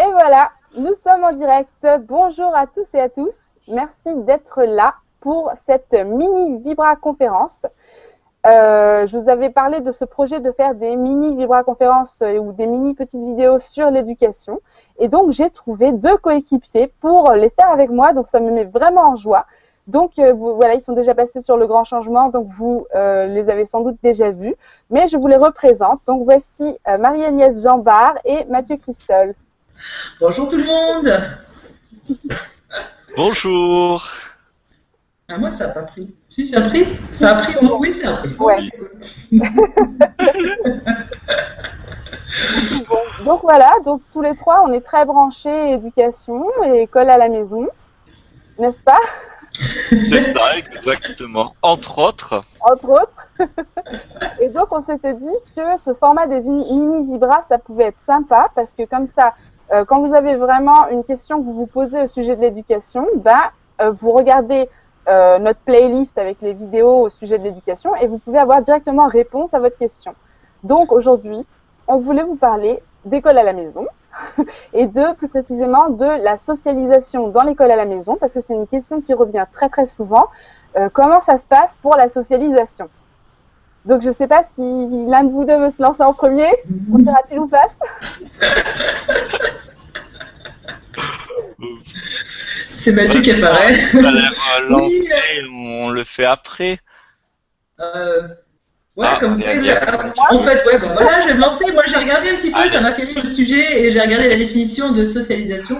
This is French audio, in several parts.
Et voilà, nous sommes en direct. Bonjour à tous et à tous. Merci d'être là pour cette mini Vibra conférence. Euh, je vous avais parlé de ce projet de faire des mini Vibra conférences euh, ou des mini petites vidéos sur l'éducation. Et donc, j'ai trouvé deux coéquipiers pour les faire avec moi. Donc, ça me met vraiment en joie. Donc, euh, voilà, ils sont déjà passés sur le grand changement. Donc, vous les avez sans doute déjà vus. Mais je vous les représente. Donc, voici Marie-Agnès Jambard et Mathieu Christol. Bonjour tout le monde. Bonjour. Ah, moi, ça n'a pas pris. Si, ça a pris Ça a pris Oui, ça a pris. donc voilà, donc tous les trois, on est très branchés éducation et école à la maison, n'est-ce pas? C'est ça, exactement. Entre autres. Entre autres. et donc on s'était dit que ce format des mini vibras, ça pouvait être sympa parce que comme ça, euh, quand vous avez vraiment une question que vous vous posez au sujet de l'éducation, bah, euh, vous regardez euh, notre playlist avec les vidéos au sujet de l'éducation et vous pouvez avoir directement réponse à votre question. Donc aujourd'hui, on voulait vous parler d'école à la maison et de plus précisément de la socialisation dans l'école à la maison parce que c'est une question qui revient très très souvent. comment ça se passe pour la socialisation? Donc je ne sais pas si l'un de vous deux veut se lancer en premier. On tira pile ou face C'est Mathieu qui apparaît. on le fait après. Euh, ouais, ah, comme vous En fait, ouais, bon, voilà, je vais me lancer. Moi, j'ai regardé un petit peu, ça m'a fait rire le sujet, et j'ai regardé la définition de socialisation.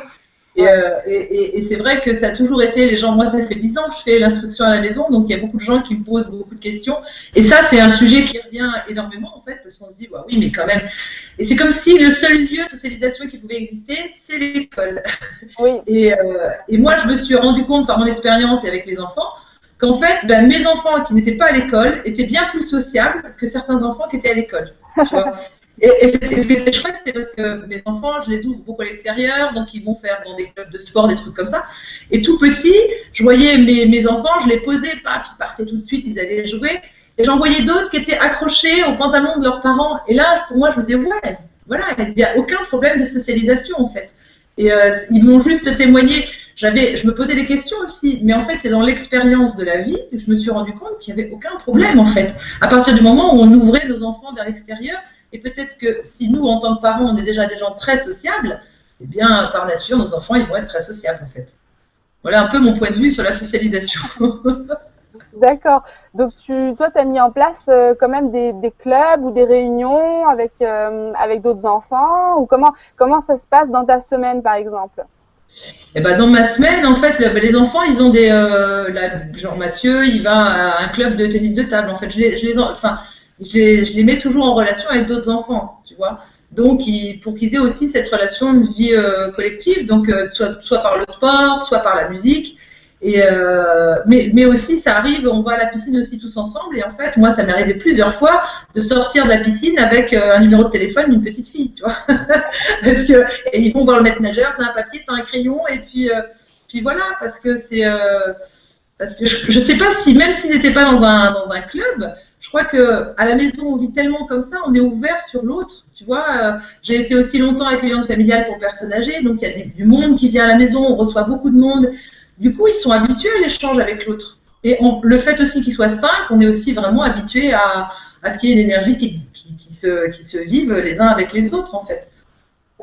Euh, et, et, c'est vrai que ça a toujours été, les gens, moi ça fait 10 ans que je fais l'instruction à la maison, donc il y a beaucoup de gens qui me posent beaucoup de questions. Et ça, c'est un sujet qui revient énormément en fait, parce qu'on se dit, bah, oui, mais quand même. Et c'est comme si le seul lieu de socialisation qui pouvait exister, c'est l'école. Oui. Et, euh, et, moi, je me suis rendu compte par mon expérience et avec les enfants qu'en fait, ben, mes enfants qui n'étaient pas à l'école étaient bien plus sociables que certains enfants qui étaient à l'école. Et, et c'est chouette, c'est parce que mes enfants, je les ouvre beaucoup à l'extérieur, donc ils vont faire dans des clubs de sport, des trucs comme ça. Et tout petit, je voyais mes, enfants, je les posais, pas, ils partaient tout de suite, ils allaient jouer. Et j'en voyais d'autres qui étaient accrochés aux pantalons de leurs parents. Et là, pour moi, je me disais, ouais, voilà, il n'y a aucun problème de socialisation en fait. Et euh, ils m'ont juste témoigné. J'avais, je me posais des questions aussi, mais en fait, c'est dans l'expérience de la vie que je me suis rendu compte qu'il n'y avait aucun problème en fait. À partir du moment où on ouvrait nos enfants vers l'extérieur, et peut-être que si nous, en tant que parents, on est déjà des gens très sociables, eh bien, par nature, nos enfants, ils vont être très sociables, en fait. Voilà un peu mon point de vue sur la socialisation. D'accord. Donc, tu, toi, tu as mis en place euh, quand même des, clubs ou des réunions avec, euh, avec d'autres enfants ou comment, comment ça se passe dans ta semaine, par exemple? Eh ben, dans ma semaine, en fait, les enfants, ils ont des. Euh, genre Mathieu, il va à un club de tennis de table. En fait, je les, je les, enfin, je les, mets toujours en relation avec d'autres enfants, tu vois. Donc, pour qu'ils aient aussi cette relation de vie euh, collective, donc euh, soit, par le sport, soit par la musique. Euh, mais, aussi, ça arrive, on va à la piscine aussi tous ensemble. Et en fait, moi, ça m'est arrivé plusieurs fois de sortir de la piscine avec un numéro de téléphone d'une petite fille, tu vois. parce que et ils vont voir le maître nageur, t'as un papier, t'as un crayon, et puis voilà, parce que c'est parce que je, je sais pas si même s'ils n'étaient pas dans un club, je crois que à la maison, on vit tellement comme ça, on est ouvert sur l'autre. Tu vois, euh, j'ai été aussi longtemps accueillante familiale pour personnes âgées, donc il y a du monde qui vient à la maison, on reçoit beaucoup de monde. Du coup, ils sont habitués à l'échange avec l'autre. Et le fait aussi qu'ils soient cinq, on est aussi vraiment habitué à, à ce qu'il y ait une énergie qui, qui, qui, se, qui se vive les uns avec les autres, en fait.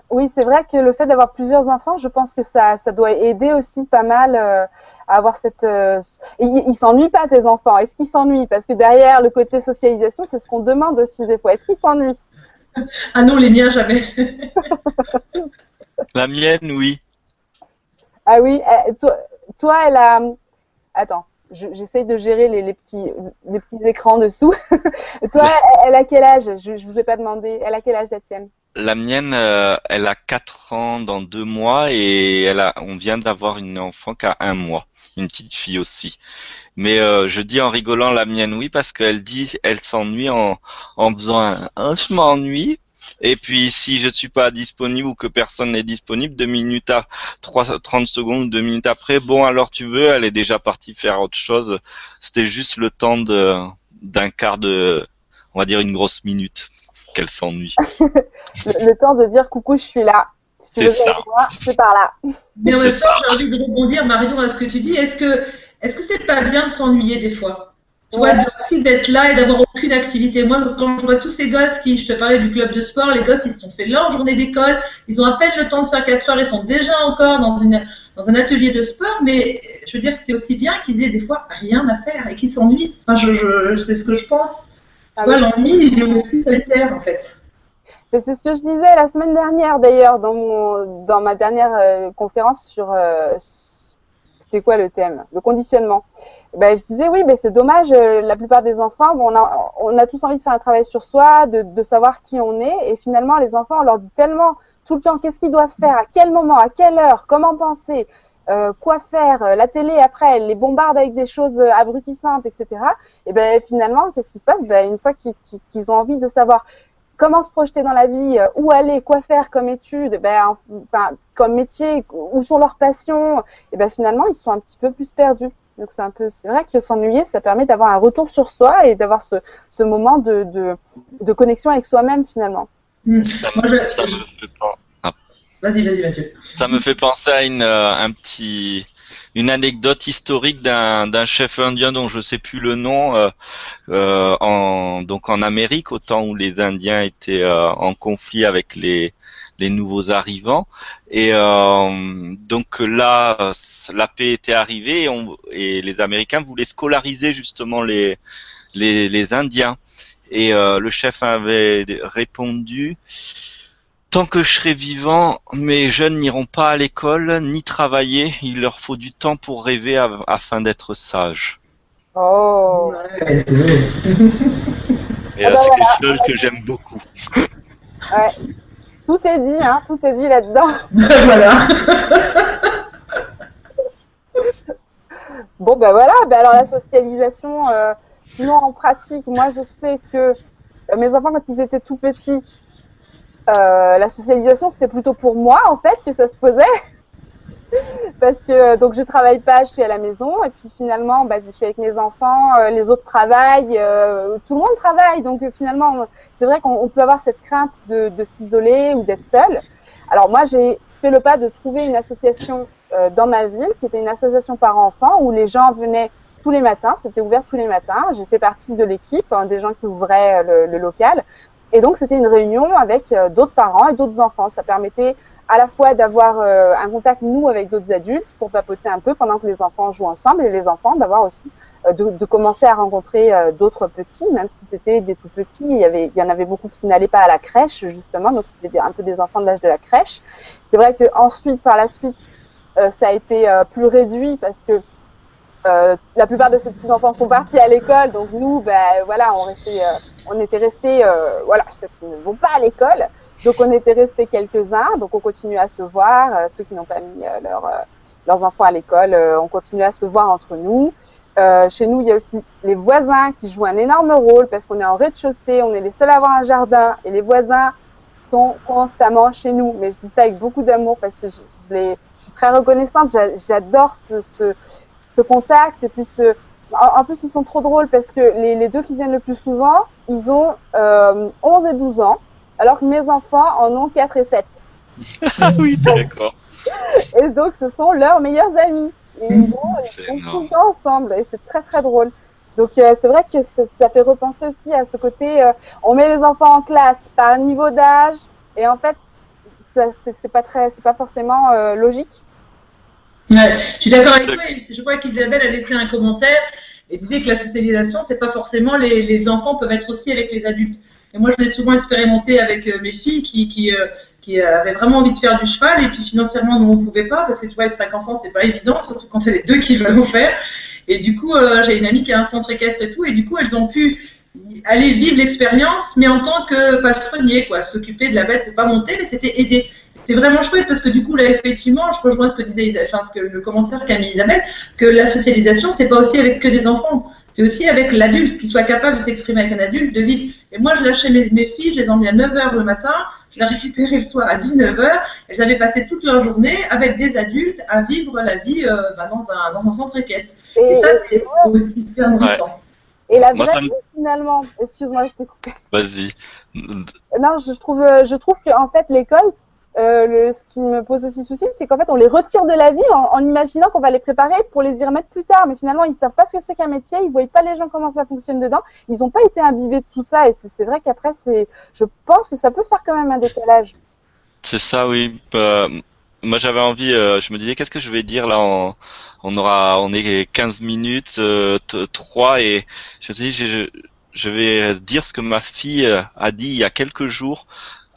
Oui, c'est vrai que le fait d'avoir plusieurs enfants, je pense que ça, ça doit aider aussi pas mal euh, à avoir cette. Euh, ils il s'ennuient pas tes enfants. Est-ce qu'ils s'ennuient? Parce que derrière le côté socialisation, c'est ce qu'on demande aussi des fois. Est-ce qu'ils s'ennuient? Ah non, les miens jamais. La mienne, oui. Ah oui, eh, toi, toi, elle a. Attends, j'essaye de gérer les, les, petits, les petits écrans dessous. toi, elle a quel âge? Je, je vous ai pas demandé. Elle a quel âge la tienne? La mienne, euh, elle a 4 ans dans deux mois et elle a, on vient d'avoir une enfant qui a un mois, une petite fille aussi. Mais euh, je dis en rigolant la mienne oui parce qu'elle dit elle s'ennuie en, en faisant un, un je m'ennuie et puis si je suis pas disponible ou que personne n'est disponible, deux minutes à 3, 30 secondes, deux minutes après, bon alors tu veux, elle est déjà partie faire autre chose. C'était juste le temps de d'un quart de, on va dire une grosse minute qu'elle s'ennuie. le, temps de dire coucou, je suis là. Si tu veux moi, c'est par là. Mais en même temps, j'ai envie de rebondir, Marion, à ce que tu dis. Est-ce que est-ce que c'est pas bien de s'ennuyer des fois? Tu vois, aussi d'être là et d'avoir aucune activité. Moi, quand je vois tous ces gosses qui, je te parlais du club de sport, les gosses, ils se sont fait leur journée d'école, ils ont à peine le temps de faire 4 heures, ils sont déjà encore dans, une, dans un atelier de sport, mais je veux dire, c'est aussi bien qu'ils aient des fois rien à faire et qu'ils s'ennuient. Enfin, je, je, c'est ce que je pense. Ah l'ennui, il est aussi solitaire, en fait. C'est ce que je disais la semaine dernière, d'ailleurs, dans, mon, dans ma dernière euh, conférence sur, euh, c'était quoi le thème? Le conditionnement ben, je disais oui, mais c'est dommage. Euh, la plupart des enfants, on, a, tous envie de faire un travail sur soi, de, savoir qui on est, et finalement, les enfants, on leur dit tellement tout le temps qu'est-ce qu'ils doivent faire, à quel moment, à quelle heure, comment penser, euh, quoi faire. Euh, la télé, après, elle les bombarde avec des choses abrutissantes, etc. Et ben finalement, qu'est-ce qui se passe? Ben, Une fois qu'ils ont envie de savoir comment se projeter dans la vie, où aller, quoi faire comme étude, ben, enfin, comme métier, où sont leurs passions, et ben finalement, ils sont un petit peu plus perdus. Donc c'est un peu, c'est vrai que s'ennuyer, ça permet d'avoir un retour sur soi et d'avoir ce, ce moment de, de, de connexion avec soi-même finalement. Hmm. Ça, me, ça me fait ah. Vas-y, vas-y, Mathieu. Ça me fait penser à une, euh, un petit, une anecdote historique d'un, d'un chef indien dont je sais plus le nom, euh, euh, en, donc en Amérique, au temps où les Indiens étaient euh, en conflit avec les, les nouveaux arrivants. Et euh, donc là, la paix était arrivée et, on, et, les Américains voulaient scolariser justement les, les, les Indiens. Et euh, le chef avait répondu Tant que je serai vivant, mes jeunes n'iront pas à l'école ni travailler. Il leur faut du temps pour rêver afin d'être sages. Oh. Et ah bah c'est quelque chose que j'aime beaucoup. Ouais. Tout est dit, hein, tout est dit là-dedans. voilà. bon, ben voilà, ben alors la socialisation, euh, sinon en pratique, moi je sais que euh, mes enfants, quand ils étaient tout petits, euh, la socialisation c'était plutôt pour moi en fait que ça se posait. parce que donc je travaille pas, je suis à la maison et puis finalement bah, je suis avec mes enfants, les autres travaillent, euh, tout le monde travaille donc finalement c'est vrai qu'on peut avoir cette crainte de, de s'isoler ou d'être seul. Alors moi j'ai fait le pas de trouver une association dans ma ville qui était une association par enfants où les gens venaient tous les matins, c'était ouvert tous les matins. J'ai fait partie de l'équipe, hein, des gens qui ouvraient le, le local. Et donc c'était une réunion avec d'autres parents et d'autres enfants. Ça permettait à la fois d'avoir euh, un contact nous avec d'autres adultes pour papoter un peu pendant que les enfants jouent ensemble et les enfants d'avoir aussi euh, de, de, commencer à rencontrer euh, d'autres petits, même si c'était des tout petits. Il y avait, il y en avait beaucoup qui n'allaient pas à la crèche justement, donc c'était un peu des enfants de l'âge de la crèche. C'est vrai que ensuite, par la suite, ça a été plus réduit parce que la plupart de ces petits enfants sont partis à l'école, donc nous, ben voilà, on restait, on était restés, voilà, ceux qui ne vont pas à l'école. Donc on était restés quelques-uns, donc on continue à se voir. Euh, ceux qui n'ont pas mis euh, leur, euh, leurs enfants à l'école, on continue à se voir entre nous. Chez nous, il y a aussi les voisins qui jouent un énorme rôle parce qu'on est en rez-de-chaussée, on est les seuls à avoir un jardin et les voisins sont constamment chez nous. Mais je dis ça avec beaucoup d'amour parce que je, je, suis très reconnaissante. J'adore ce, ce, ce, contact et puis ce. En, plus, ils sont trop drôles parce que les, les, deux qui viennent le plus souvent, ils ont euh, 11 et 12 ans alors que mes enfants en ont 4 et 7. ah oui, d'accord. et donc, ce sont leurs meilleurs amis. Et ils vont, tout le temps ensemble. Et c'est très, très drôle. Donc, euh, c'est vrai que ça, fait repenser aussi à ce côté, euh, on met les enfants en classe par niveau d'âge. Et en fait, c'est pas très, c'est pas forcément euh, logique. Ouais, je suis d'accord avec toi. Je crois qu'Isabelle a laissé un commentaire et disait que la socialisation, c'est pas forcément les, les enfants peuvent être aussi avec les adultes. Et moi, je l'ai souvent expérimenté avec mes filles qui, qui, euh, qui euh, avaient vraiment envie de faire du cheval et puis financièrement, nous, on pouvait pas parce que tu vois, avec cinq enfants, c'est pas évident, surtout quand c'est les deux qui veulent le faire. Et du coup, j'ai une amie qui a un centre équestre et tout, et du coup, elles ont pu aller vivre l'expérience, mais en tant que palefrenier, quoi. S'occuper de la bête, c'est pas monter, mais c'était aider. C'est vraiment chouette parce que du coup, là, effectivement, je rejoins ce que disait Isabelle, enfin, ce que le commentaire qu'a mis Isabelle, que la socialisation, c'est pas aussi avec que des enfants c'est aussi avec l'adulte, qui soit capable de s'exprimer avec un adulte, de vivre. Et moi, je lâchais mes, mes filles, je les emmenais à 9h le matin, je les récupérais le soir à 19h, elles avaient passé toute leur journée avec des adultes à vivre la vie euh, bah, dans, un, dans un centre équestre. Et, ça, c'est aussi hyper nourrissant. Et la vraie vie, finalement, excuse-moi, je t'ai coupé. Vas-y. Non, je trouve, je trouve qu'en fait, l'école, euh, ce qui me pose aussi souci, c'est qu'en fait, on les retire de la vie en, imaginant qu'on va les préparer pour les y remettre plus tard. Mais finalement, ils savent pas ce que c'est qu'un métier, ils voient pas les gens comment ça fonctionne dedans. Ils n'ont pas été imbibés de tout ça. Et c'est vrai qu'après, c'est, je pense que ça peut faire quand même un décalage. C'est ça, oui. Bah, moi, j'avais envie. Euh, je me disais, qu'est-ce que je vais dire là On aura, on est 15 minutes, euh, 3 et je me suis dit, je vais dire ce que ma fille a dit il y a quelques jours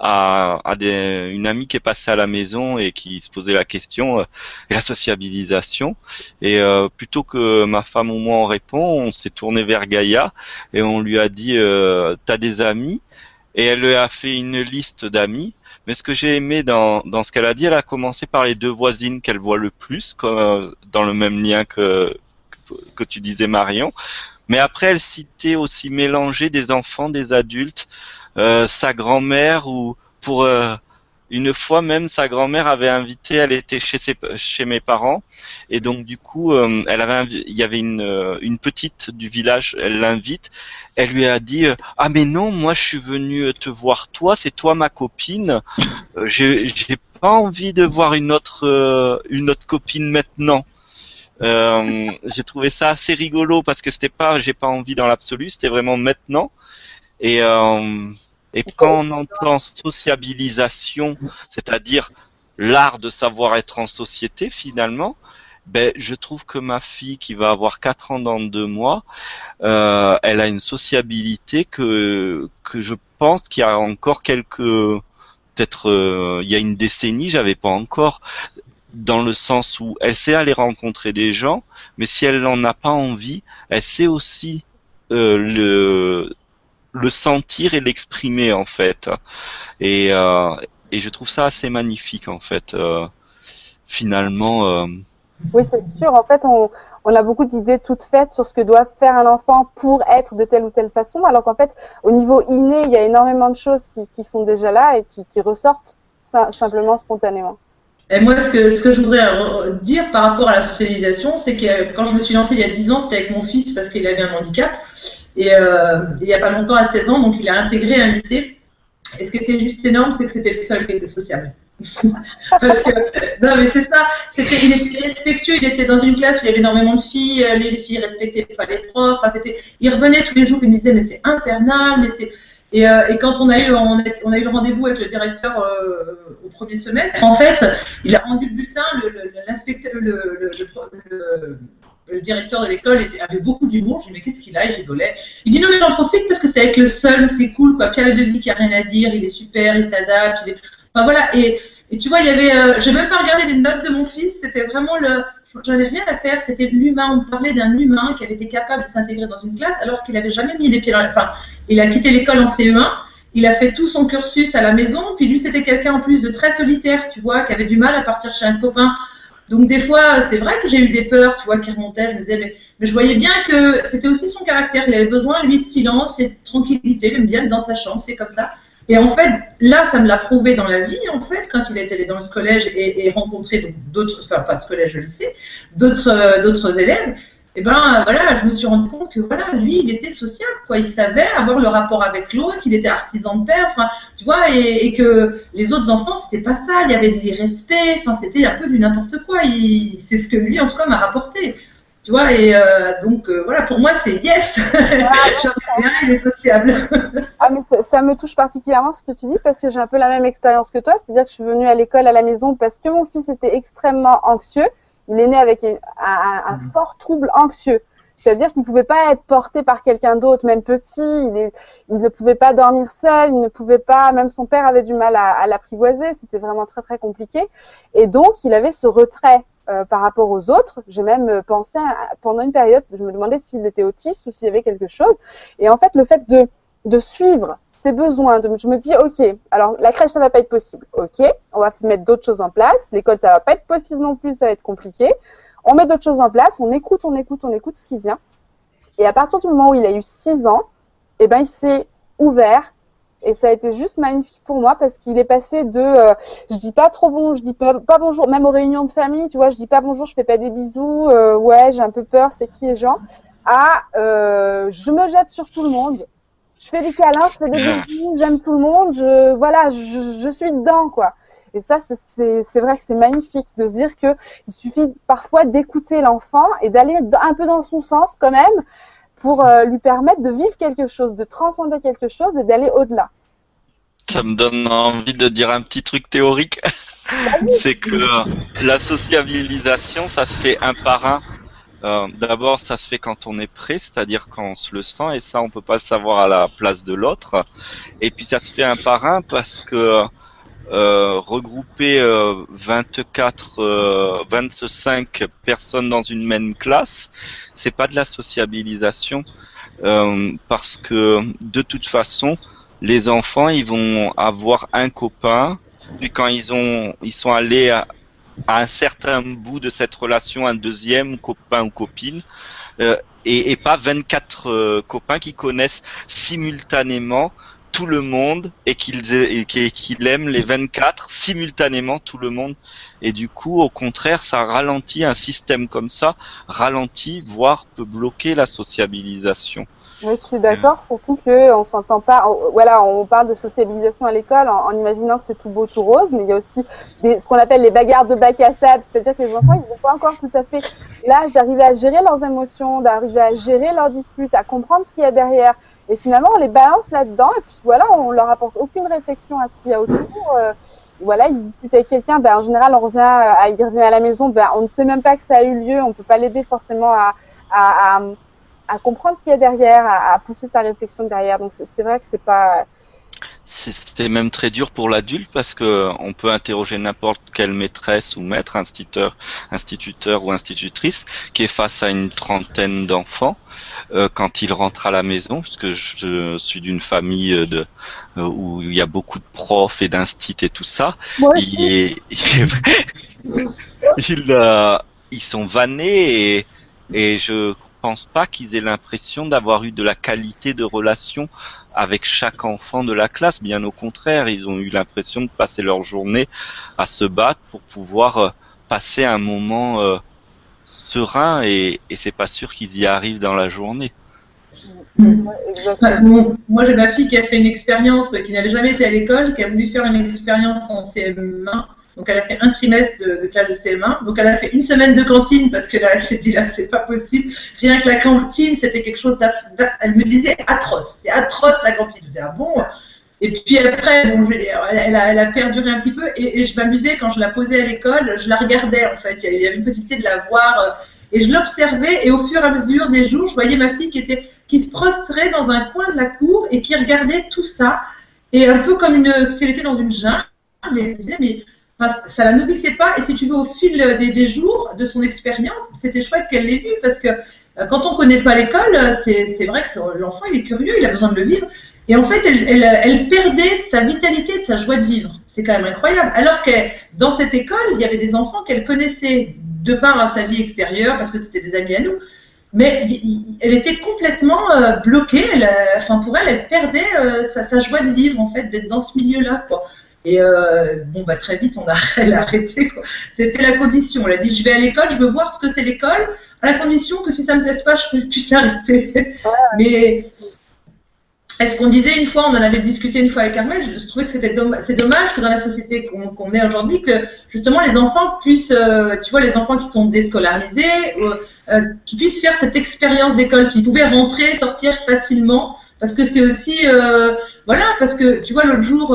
à, à des, une amie qui est passée à la maison et qui se posait la question euh, et la sociabilisation. Et euh, plutôt que ma femme ou moi en répond, on s'est tourné vers Gaïa et on lui a dit euh, "T'as des amis? Et elle lui a fait une liste d'amis. Mais ce que j'ai aimé dans, dans ce qu'elle a dit, elle a commencé par les deux voisines qu'elle voit le plus, comme, dans le même lien que, que tu disais Marion. Mais après, elle citait aussi mélanger des enfants, des adultes. Euh, sa grand-mère ou pour euh, une fois même sa grand-mère avait invité, elle était chez ses, chez mes parents et donc du coup euh, elle avait il y avait une une petite du village, elle l'invite, elle lui a dit ah mais non moi je suis venue te voir toi, c'est toi ma copine, j'ai j'ai pas envie de voir une autre une autre copine maintenant. Euh, j'ai trouvé ça assez rigolo parce que c'était pas j'ai pas envie dans l'absolu, c'était vraiment maintenant. Et, euh, et quand on entend sociabilisation, c'est-à-dire l'art de savoir être en société finalement, ben, je trouve que ma fille qui va avoir 4 ans dans deux mois, euh, elle a une sociabilité que, que je pense qu'il y a encore quelques, peut-être euh, il y a une décennie, j'avais pas encore, dans le sens où elle sait aller rencontrer des gens, mais si elle n'en a pas envie, elle sait aussi euh, le le sentir et l'exprimer en fait. Et, euh, et je trouve ça assez magnifique en fait. Euh, finalement. Euh... Oui, c'est sûr. En fait, on, on a beaucoup d'idées toutes faites sur ce que doit faire un enfant pour être de telle ou telle façon, alors qu'en fait, au niveau inné, il y a énormément de choses qui, qui sont déjà là et qui, qui ressortent simplement spontanément. Et moi, ce que, ce que je voudrais dire par rapport à la socialisation, c'est que quand je me suis lancée il y a 10 ans, c'était avec mon fils parce qu'il avait un handicap. Et euh, il n'y a pas longtemps, à 16 ans, donc il a intégré un lycée. Et ce qui était juste énorme, c'est que c'était le seul qui était sociable. Parce que, non, mais c'est ça. Il était respectueux. Il était dans une classe où il y avait énormément de filles. Euh, les filles respectaient pas les profs. Enfin, c'était, il revenait tous les jours. Il me disait, mais c'est infernal. Mais c'est, et, euh, quand on a eu, on a, eu le rendez-vous avec le directeur au premier semestre, en fait, il a rendu le bulletin, le, le, le, directeur de l'école avait beaucoup d'humour. Je lui dis, mais qu'est-ce qu'il a? Il rigolait. Il dit, non, mais j'en profite parce que c'est avec le seul, c'est cool, quoi. Pierre Denis qui a rien à dire, il est super, il s'adapte. Enfin, voilà. Et, tu vois, il y avait, euh, j'ai même pas regardé les notes de mon fils, c'était vraiment le, j'en ai rien à faire, c'était l'humain. On parlait d'un humain qui avait été capable de s'intégrer dans une classe alors qu'il avait jamais mis les pieds dans la, enfin, il a quitté l'école en CE1. Il a fait tout son cursus à la maison, puis lui c'était quelqu'un en plus de très solitaire, tu vois, qui avait du mal à partir chez un copain donc des fois, c'est vrai que j'ai eu des peurs, tu vois, qui remontaient. Je me disais, mais, je voyais bien que c'était aussi son caractère. Il avait besoin, lui, de silence et de tranquillité. Il aime bien être dans sa chambre, c'est comme ça. Et en fait, là, ça me l'a prouvé dans la vie, en fait, quand il est allé dans ce collège et, et rencontré d'autres, enfin pas ce collège, le lycée, d'autres, euh, d'autres élèves et eh ben voilà, je me suis rendu compte que voilà, lui, il était social, quoi. Il savait avoir le rapport avec l'autre, il était artisan de père, enfin, tu vois, et, que les autres enfants, c'était pas ça. Il y avait des respects, enfin, c'était un peu du n'importe quoi. C'est ce que lui, en tout cas, m'a rapporté. Tu vois, et euh, donc euh, voilà, pour moi, c'est yes. Bien, il est sociable. ah, mais ça, me touche particulièrement ce que tu dis parce que j'ai un peu la même expérience que toi, c'est-à-dire que je suis venue à l'école à la maison parce que mon fils était extrêmement anxieux il est né avec un, mhm. fort trouble anxieux. C'est-à-dire qu'il ne pouvait pas être porté par quelqu'un d'autre, même petit. Il, ne pouvait pas dormir seul. Il ne pouvait pas. Même son père avait du mal à, l'apprivoiser. C'était vraiment très très compliqué. Et donc, il avait ce retrait euh, par rapport aux autres. J'ai même pensé pendant une période, je me demandais s'il était autiste ou s'il y avait quelque chose. Et en fait, le fait de, de suivre ses besoins. De, je me dis, ok, alors la crèche, ça va pas être possible. Ok, on va mettre d'autres choses en place. L'école, ça va pas être possible non plus, ça va être compliqué. On met d'autres choses en place, on écoute, on écoute, on écoute ce qui vient. Et à partir du moment où il a eu 6 ans, eh ben, il s'est ouvert. Et ça a été juste magnifique pour moi parce qu'il est passé de euh, je dis pas trop bon, je dis pas, pas bonjour, même aux réunions de famille, tu vois, je dis pas bonjour, je fais pas des bisous, euh, ouais, j'ai un peu peur, c'est qui les gens, à euh, je me jette sur tout le monde, je fais des câlins, je fais des bisous, j'aime tout le monde, je voilà, je, je, suis dedans quoi. Et ça, c'est vrai que c'est magnifique de se dire qu'il suffit parfois d'écouter l'enfant et d'aller un peu dans son sens quand même pour euh, lui permettre de vivre quelque chose, de transcender quelque chose et d'aller au-delà. Ça me donne envie de dire un petit truc théorique. c'est que euh, la sociabilisation, ça se fait un par un. Euh, d'abord, ça se fait quand on est prêt, c'est-à-dire quand on se le sent, et ça, on peut pas le savoir à la place de l'autre. Et puis, ça se fait un par un parce que euh, regrouper 24, 25 personnes dans une même classe, c'est pas de la sociabilisation, parce que de toute façon, les enfants, ils vont avoir un copain, puis quand ils ont, ils sont allés à, un certain bout de cette relation, un deuxième copain ou copine, euh, et, et, pas 24 euh, copains qui connaissent simultanément tout le monde et qu'ils qu'ils aiment les 24 simultanément tout le monde. Et du coup au contraire ça ralentit un système comme ça ralentit voire peut bloquer la sociabilisation oui, je suis d'accord, surtout que on s'entend pas. voilà, on parle de sociabilisation à l'école en, imaginant que c'est tout beau, tout rose, mais il y a aussi des, ce qu'on appelle les bagarres de bac à sable, c'est-à-dire que les enfants, ils n'ont pas encore tout à fait l'âge d'arriver à gérer leurs émotions, d'arriver à gérer leurs disputes, à comprendre ce qu'il y a derrière. Et finalement, on les balance là-dedans, et puis voilà, on leur apporte aucune réflexion à ce qu'il y a autour. Euh, voilà, ils se disputent avec quelqu'un, ben en général, on revient, à, il revient à la maison, ben on ne sait même pas que ça a eu lieu, on peut pas l'aider forcément à, à, à à comprendre ce qu'il y a derrière, à, pousser sa réflexion derrière. Donc c'est vrai que c'est pas. C'est même très dur pour l'adulte parce que on peut interroger n'importe quelle maîtresse ou maître, instituteur, instituteur ou institutrice qui est face à une trentaine d'enfants euh, quand il rentre à la maison, puisque je suis d'une famille de euh, où il y a beaucoup de profs et d'instit et tout ça. euh, ils sont vannés et, et je pense pas qu'ils aient l'impression d'avoir eu de la qualité de relation avec chaque enfant de la classe. Bien au contraire, ils ont eu l'impression de passer leur journée à se battre pour pouvoir euh, passer un moment euh, serein et, et c'est pas sûr qu'ils y arrivent dans la journée. moi, j'ai ma fille qui a fait une expérience, qui n'avait jamais été à l'école, qui a voulu faire une expérience en CM1 donc elle a fait un trimestre de, classe de CM1. Donc elle a fait une semaine de cantine parce que là elle s'est dit là c'est pas possible. Rien que la cantine c'était quelque chose Elle me disait atroce. C'est atroce la cantine. Je disais ah bon? Et puis après, elle, a, perduré un petit peu et, je m'amusais quand je la posais à l'école, je la regardais en fait. Il y avait une possibilité de la voir euh, et je l'observais et au fur et à mesure des jours, je voyais ma fille qui se prostrait dans un coin de la cour et qui regardait tout ça et un peu comme une si elle était dans une jungle. Mais elle ça la nourrissait pas. Et si tu veux, au fil des, jours de son expérience, c'était chouette qu'elle l'ait vu parce que euh, quand on connaît pas l'école, c'est vrai que l'enfant il est curieux, il a besoin de le vivre. Et en fait, elle, perdait sa vitalité, de sa joie de vivre. C'est quand même incroyable. Alors que dans cette école, il y avait des enfants qu'elle connaissait de par sa vie extérieure, parce que c'était des amis à nous. Mais elle était complètement euh, bloquée. Elle, enfin, pour elle, elle perdait euh, sa, sa, joie de vivre, en fait, d'être dans ce milieu-là. Et euh, bon, bah, très vite, on a, elle a arrêté. C'était la condition. Elle a dit, je vais à l'école, je veux voir ce que c'est l'école, à la condition que si ça ne me plaise pas, je puisse arrêter. Mais est-ce qu'on disait une fois, on en avait discuté une fois avec Armel, je trouvais que c'était dommage, c'est dommage que dans la société qu'on est aujourd'hui, que justement les enfants puissent, euh, tu vois, les enfants qui sont déscolarisés, euh, euh, qui puissent faire cette expérience d'école, s'ils pouvaient rentrer, sortir facilement, parce que c'est aussi, voilà, parce que tu vois, l'autre jour,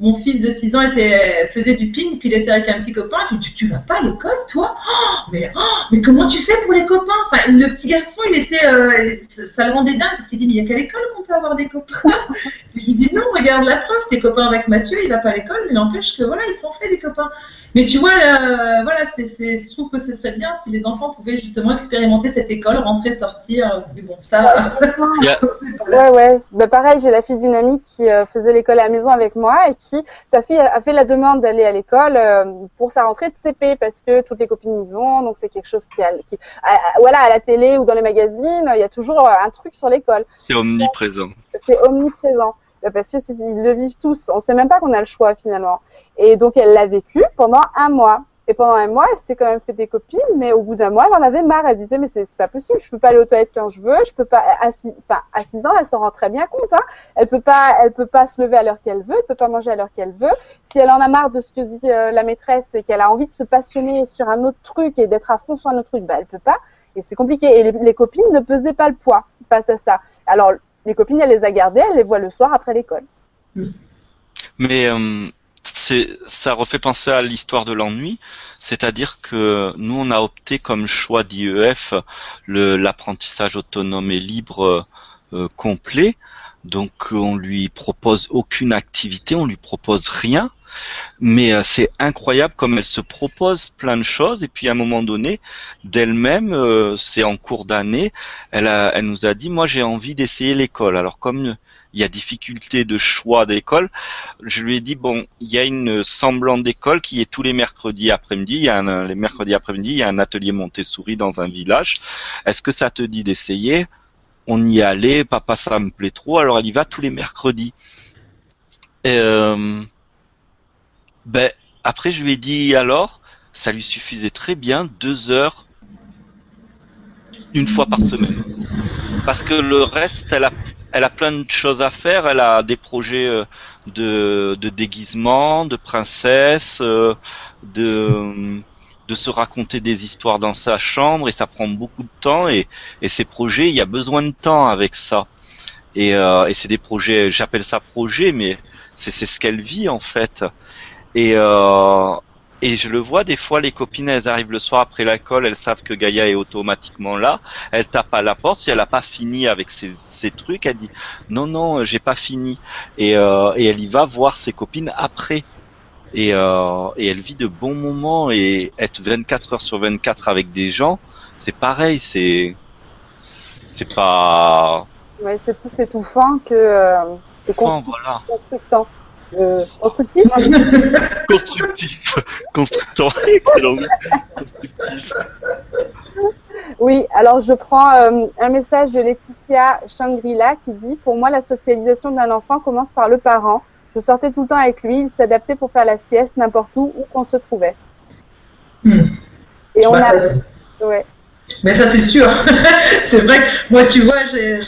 mon fils de 6 ans était, faisait du ping, puis il était avec un petit copain. Tu, tu, tu vas pas à l'école, toi? Oh, mais, oh, mais comment tu fais pour les copains? Enfin, le petit garçon, il était, euh, ça, le parce qu'il dit mais il y a qu'à l'école qu'on peut avoir des copains. je lui dis non, regarde la preuve, tes copains avec Mathieu, il va pas à l'école, mais n'empêche que voilà, ils s'en fait des copains. Mais tu vois, euh, voilà, c'est, je trouve que ce serait bien si les enfants pouvaient justement expérimenter cette école, rentrer, sortir. Mais bon, ça. ouais, ouais. Bah, pareil, j'ai la fille d'une amie qui euh, faisait l'école à la maison avec moi et qui, sa fille a fait la demande d'aller à l'école euh, pour sa rentrée de CP parce que toutes les copines y vont, donc c'est quelque chose qui, a, qui voilà, à la télé ou dans les magazines, il y a toujours un truc sur l'école. C'est omniprésent. C'est omniprésent. Bah, parce que ils le vivent tous. On sait même pas qu'on a le choix finalement. Et donc elle l'a vécu pendant un mois. Et pendant un mois, elle s'était quand même fait des copines, mais au bout d'un mois, elle en avait marre. Elle disait, mais c'est pas possible, je peux pas aller aux toilettes quand je veux, je peux pas, enfin, à 6 ans, elle s'en rend très bien compte, hein. Elle peut pas, elle peut pas se lever à l'heure qu'elle veut, elle peut pas manger à l'heure qu'elle veut. Si elle en a marre de ce que dit euh, la maîtresse et qu'elle a envie de se passionner sur un autre truc et d'être à fond sur un autre truc, bah, elle peut pas. Et c'est compliqué. Et les, copines ne pesaient pas le poids face à ça. Alors, les copines, elle les a gardées, elle les voit le soir après l'école. Mais, euh, ça refait penser à l'histoire de l'ennui, c'est-à-dire que nous on a opté comme choix d'IEF l'apprentissage autonome et libre euh, complet, donc on lui propose aucune activité, on lui propose rien, mais euh, c'est incroyable comme elle se propose plein de choses et puis à un moment donné, d'elle-même, euh, c'est en cours d'année, elle, elle nous a dit moi j'ai envie d'essayer l'école. Alors comme il y a difficulté de choix d'école, je lui ai dit bon, il y a une semblant d'école qui est tous les mercredis après-midi. Il y a un, les mercredis après-midi, il y a un atelier Montessori dans un village. Est-ce que ça te dit d'essayer? On y allait, papa ça me plaît trop, alors elle y va tous les mercredis. Euh, ben après je lui ai dit alors, ça lui suffisait très bien deux heures une fois par semaine. Parce que le reste, elle a elle a plein de choses à faire. Elle a des projets euh, de, de déguisement, de princesse, euh, de de se raconter des histoires dans sa chambre et ça prend beaucoup de temps et, et ces projets il y a besoin de temps avec ça et, euh, et c'est des projets j'appelle ça projet mais c'est c'est ce qu'elle vit en fait et euh, et je le vois des fois, les copines, elles arrivent le soir après l'école, elles savent que Gaïa est automatiquement là. Elles tapent à la porte. Si elle n'a pas fini avec ses, trucs, elle dit non, non, j'ai pas fini. Et, euh, et elle y va voir ses copines après. Et, euh, et elle vit de bons moments et être 24 heures sur 24 avec des gens, c'est pareil, c'est c'est pas. Ouais, c'est plus étouffant que. Euh, voilà. Euh, constructif? Constructif. Constructeur. Oui, alors je prends euh, un message de Laetitia Shangri-La qui dit Pour moi, la socialisation d'un enfant commence par le parent. Je sortais tout le temps avec lui, il s'adaptait pour faire la sieste n'importe où où qu'on se trouvait. Hmm. Et on bah, a. Ouais. Mais ça, c'est sûr. c'est vrai que moi, tu vois, j'ai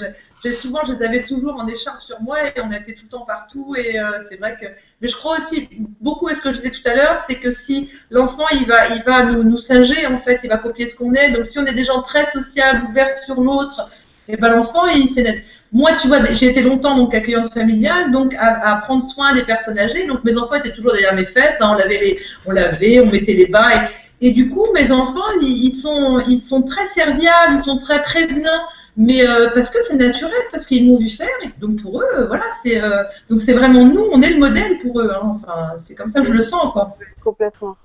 souvent, je les avais toujours en écharpe sur moi et on était tout le temps partout. Et euh, c'est vrai que. Mais je crois aussi beaucoup à ce que je disais tout à l'heure, c'est que si l'enfant il va, il va nous, nous singer en fait, il va copier ce qu'on est. Donc si on est des gens très sociables, ouverts sur l'autre, et eh ben l'enfant il c'est moi, tu vois, j'ai été longtemps donc accueillante familiale, donc à, prendre soin des personnes âgées. Donc mes enfants étaient toujours derrière mes fesses, hein, on lavait les, on lavait, on mettait les bas. Et, et du coup, mes enfants, ils, ils, sont, ils sont très serviables, ils sont très prévenants mais euh, parce que c'est naturel, parce qu'ils m'ont vu faire, et donc pour eux, euh, voilà, c'est euh, donc c'est vraiment nous, on est le modèle pour eux. Hein. Enfin, c'est comme ça que je le sens, quoi. Complètement.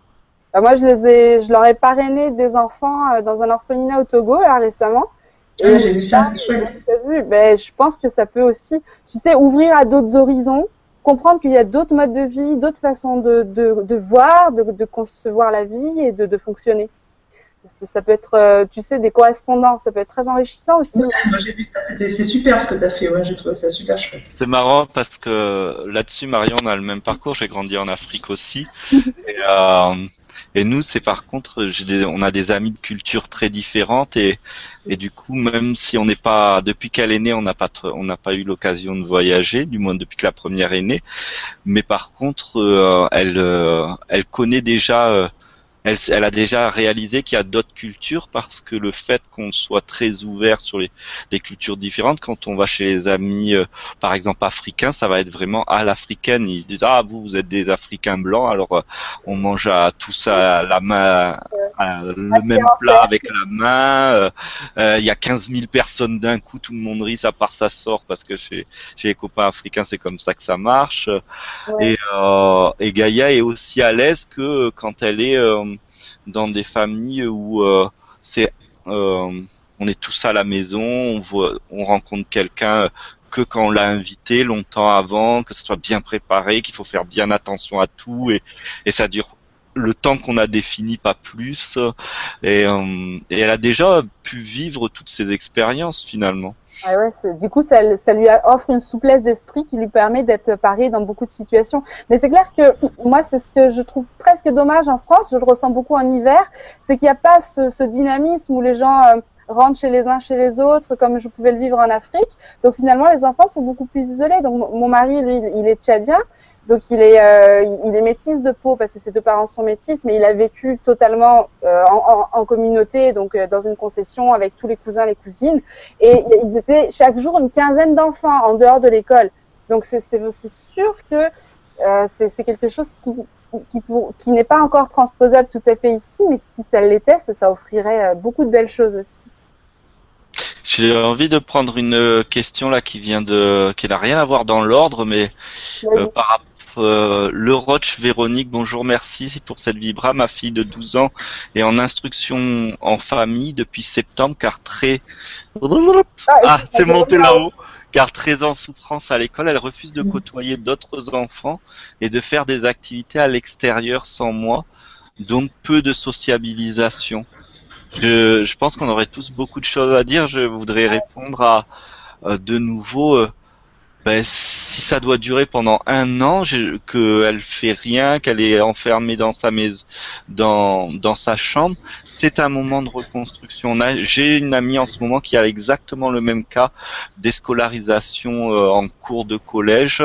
Bah, moi, je les ai, je leur ai parrainé des enfants dans un orphelinat au Togo là récemment. Ah, j'ai vu ça, chouette. Vu. Ben, je pense que ça peut aussi, tu sais, ouvrir à d'autres horizons, comprendre qu'il y a d'autres modes de vie, d'autres façons de, de, de voir, de, de, concevoir la vie et de, de fonctionner ça peut être, euh, tu sais, des correspondants, ça peut être très enrichissant aussi. moi j'ai vu ça, c'est super ce que tu as fait, ouais, j'ai trouvé ça super chouette. C'est marrant parce que là-dessus, Marion, on a le même parcours, j'ai grandi en Afrique aussi. et, euh, et, nous, c'est par contre, des, on a des amis de culture très différentes et, et du coup, même si on n'est pas, depuis qu'elle est née, on n'a pas, on n'a pas eu l'occasion de voyager, du moins depuis que la première est née. Mais par contre, euh, elle, euh, elle connaît déjà elle, elle, a déjà réalisé qu'il y a d'autres cultures parce que le fait qu'on soit très ouvert sur les, les, cultures différentes, quand on va chez les amis, euh, par exemple africains, ça va être vraiment à l'africaine. Ils disent ah vous vous êtes des Africains blancs, alors euh, on mange à tout ça à la main, le même plat avec la main. Euh, il y a 15 000 personnes d'un coup, tout le monde rit, ça part ça sort parce que chez, chez les copains africains c'est comme ça que ça marche. Et, et Gaïa est aussi à l'aise que quand elle est dans des familles où euh, c'est euh, on est tous à la maison, on voit, on rencontre quelqu'un que quand on l'a invité longtemps avant, que ce soit bien préparé, qu'il faut faire bien attention à tout et, et ça dure le temps qu'on a défini, pas plus. Et, et elle a déjà pu vivre toutes ces expériences finalement. Ah du coup, ça, ça, lui offre une souplesse d'esprit qui lui permet d'être paré dans beaucoup de situations. Mais c'est clair que moi, c'est ce que je trouve presque dommage en France. Je le ressens beaucoup en hiver, c'est qu'il n'y a pas ce, ce, dynamisme où les gens euh, rentrent chez les uns chez les autres, comme je pouvais le vivre en Afrique. Donc finalement, les enfants sont beaucoup plus isolés. Donc mon mari, lui, il est tchadien. Donc il est, euh, il est métis de peau parce que ses deux parents sont métis, mais il a vécu totalement euh, en, en, communauté, donc euh, dans une concession avec tous les cousins, les cousines, et ils étaient chaque jour une quinzaine d'enfants en dehors de l'école. Donc c'est sûr que euh, c'est quelque chose qui qui, pour, qui n'est pas encore transposable tout à fait ici, mais si ça l'était, ça, ça offrirait beaucoup de belles choses aussi. J'ai envie de prendre une question là qui vient de, qui n'a rien à voir dans l'ordre, mais euh, par rapport euh, le Roche Véronique, bonjour, merci pour cette vibra. Ma fille de 12 ans est en instruction en famille depuis septembre car très... Ah, ah c'est monté là-haut. Car très en souffrance à l'école, elle refuse de côtoyer d'autres enfants et de faire des activités à l'extérieur sans moi, donc peu de sociabilisation. Je, je pense qu'on aurait tous beaucoup de choses à dire. Je voudrais répondre à euh, de nouveau euh, ben, si ça doit durer pendant un an, qu'elle fait rien, qu'elle est enfermée dans sa maison, dans, dans sa chambre, c'est un moment de reconstruction. J'ai une amie en ce moment qui a exactement le même cas d'escolarisation euh, en cours de collège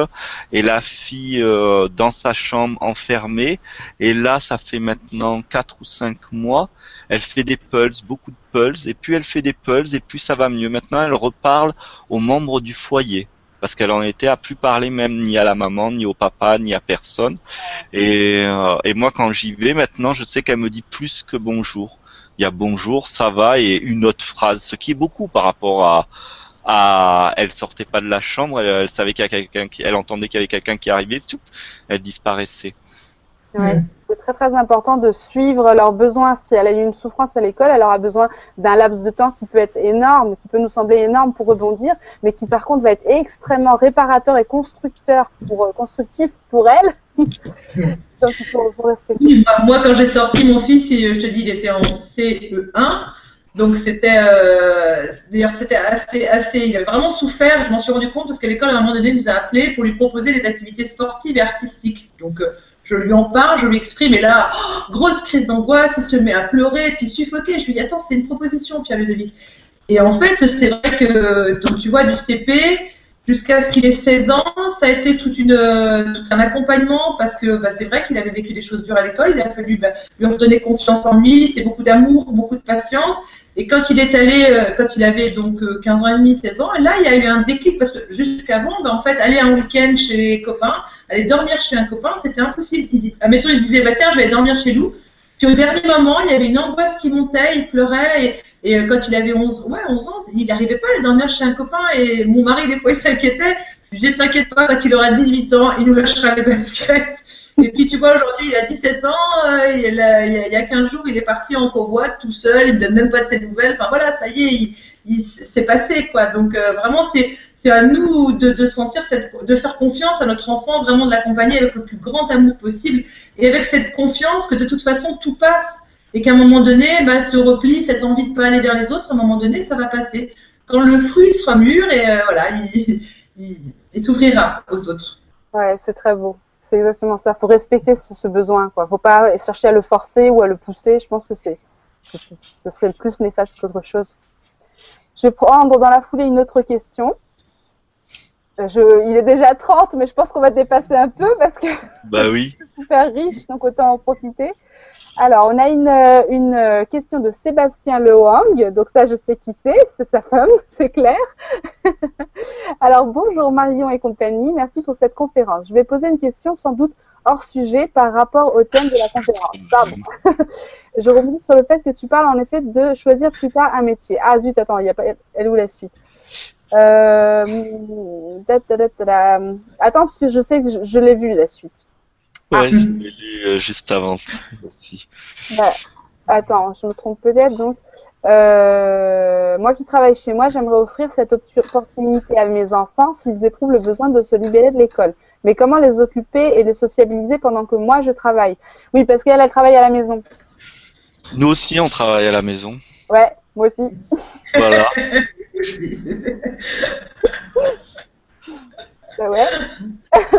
et la fille euh, dans sa chambre enfermée. Et là, ça fait maintenant quatre ou cinq mois. Elle fait des pulses, beaucoup de pulses, et puis elle fait des pulses, et puis ça va mieux. Maintenant, elle reparle aux membres du foyer parce qu'elle en était à plus parler même ni à la maman, ni au papa, ni à personne. Et, euh, et moi, quand j'y vais maintenant, je sais qu'elle me dit plus que bonjour. Il y a bonjour, ça va et une autre phrase, ce qui est beaucoup par rapport à, à elle sortait pas de la chambre, elle, savait qu'il y a quelqu'un elle entendait qu'il y avait quelqu'un qui arrivait, elle disparaissait. Ouais, c'est très très important de suivre leurs besoins. Si elle a eu une souffrance à l'école, elle aura besoin d'un laps de temps qui peut être énorme, qui peut nous sembler énorme pour rebondir, mais qui par contre va être extrêmement réparateur et constructeur pour euh, constructif pour elle. Donc il faut, respecter. Bah, moi, quand j'ai sorti mon fils, je te dis, il était en CE1. Donc c'était, euh, d'ailleurs c'était assez, assez, il a vraiment souffert. Je m'en suis rendu compte parce qu'à l'école à un moment donné nous a appelé pour lui proposer des activités sportives et artistiques. Donc euh, je lui en parle, je lui exprime, et là, oh, grosse crise d'angoisse, il se met à pleurer, puis suffoquer. Je lui dis, attends, c'est une proposition, Pierre Ludovic. Et en fait, c'est vrai que, donc, tu vois, du CP jusqu'à ce qu'il ait 16 ans, ça a été une, tout un accompagnement parce que bah, c'est vrai qu'il avait vécu des choses dures à l'école, il a fallu bah, lui redonner confiance en lui, c'est beaucoup d'amour, beaucoup de patience. Et quand il est allé, euh, quand il avait donc 15 euh, ans et demi, 16 ans, là, il y a eu un déclic parce que jusqu'avant, bah, en fait, aller un week-end chez les copains, aller dormir chez un copain, c'était impossible. Il dit, admettons, il se disait, bah, tiens, je vais dormir chez nous. Puis au dernier moment, il y avait une angoisse qui montait, il pleurait, et, et euh, quand il avait 11, ouais, 11 ans, il n'arrivait pas à aller dormir chez un copain, et mon mari, des fois, il s'inquiétait. Je lui disais, t'inquiète pas, quand il aura 18 ans, il nous lâchera les baskets. Et puis tu vois, aujourd'hui, il a 17 ans, euh, il, y a, 15 jours, il est parti en convoi tout seul, il ne donne même pas de ses nouvelles. Enfin voilà, ça y est, il, il c'est passé quoi. Donc euh, vraiment, c'est c'est à nous de, sentir cette, de faire confiance à notre enfant, vraiment de l'accompagner avec le plus grand amour possible et avec cette confiance que de toute façon tout passe et qu'à un moment donné, bah, ce repli, cette envie de pas aller vers les autres, à un moment donné, ça va passer. Quand le fruit sera mûr et euh, voilà, il, il, il s'ouvrira aux autres. Ouais, c'est très beau. C'est exactement ça. Faut respecter ce, ce, besoin, quoi. Faut pas chercher à le forcer ou à le pousser. Je pense que c'est, ce serait le plus néfaste qu'autre chose. Je vais prendre dans la foulée une autre question. Je, il est déjà 30, mais je pense qu'on va dépasser un peu parce que bah oui. super riche, donc autant en profiter. Alors, on a une, euh, une euh, question de Sébastien Lehong. Donc ça, je sais qui c'est. C'est sa femme, c'est clair. Alors, bonjour Marion et compagnie. Merci pour cette conférence. Je vais poser une question sans doute hors sujet par rapport au thème de la conférence. Pardon. je reviens sur le fait que tu parles en effet de choisir plus tard un métier. Ah zut, attends, il y a pas, elle où la suite euh... Attends, parce que je sais que je, je l'ai vu la suite. Ouais, je l'ai lu juste avant aussi. Attends, je me trompe peut-être. Donc, euh, moi qui travaille chez moi, j'aimerais offrir cette opportunité à mes enfants s'ils éprouvent le besoin de se libérer de l'école. Mais comment les occuper et les sociabiliser pendant que moi je travaille? Oui, parce qu'elle, elle travaille à la maison. Nous aussi, on travaille à la maison. Ouais, moi aussi. Voilà. bah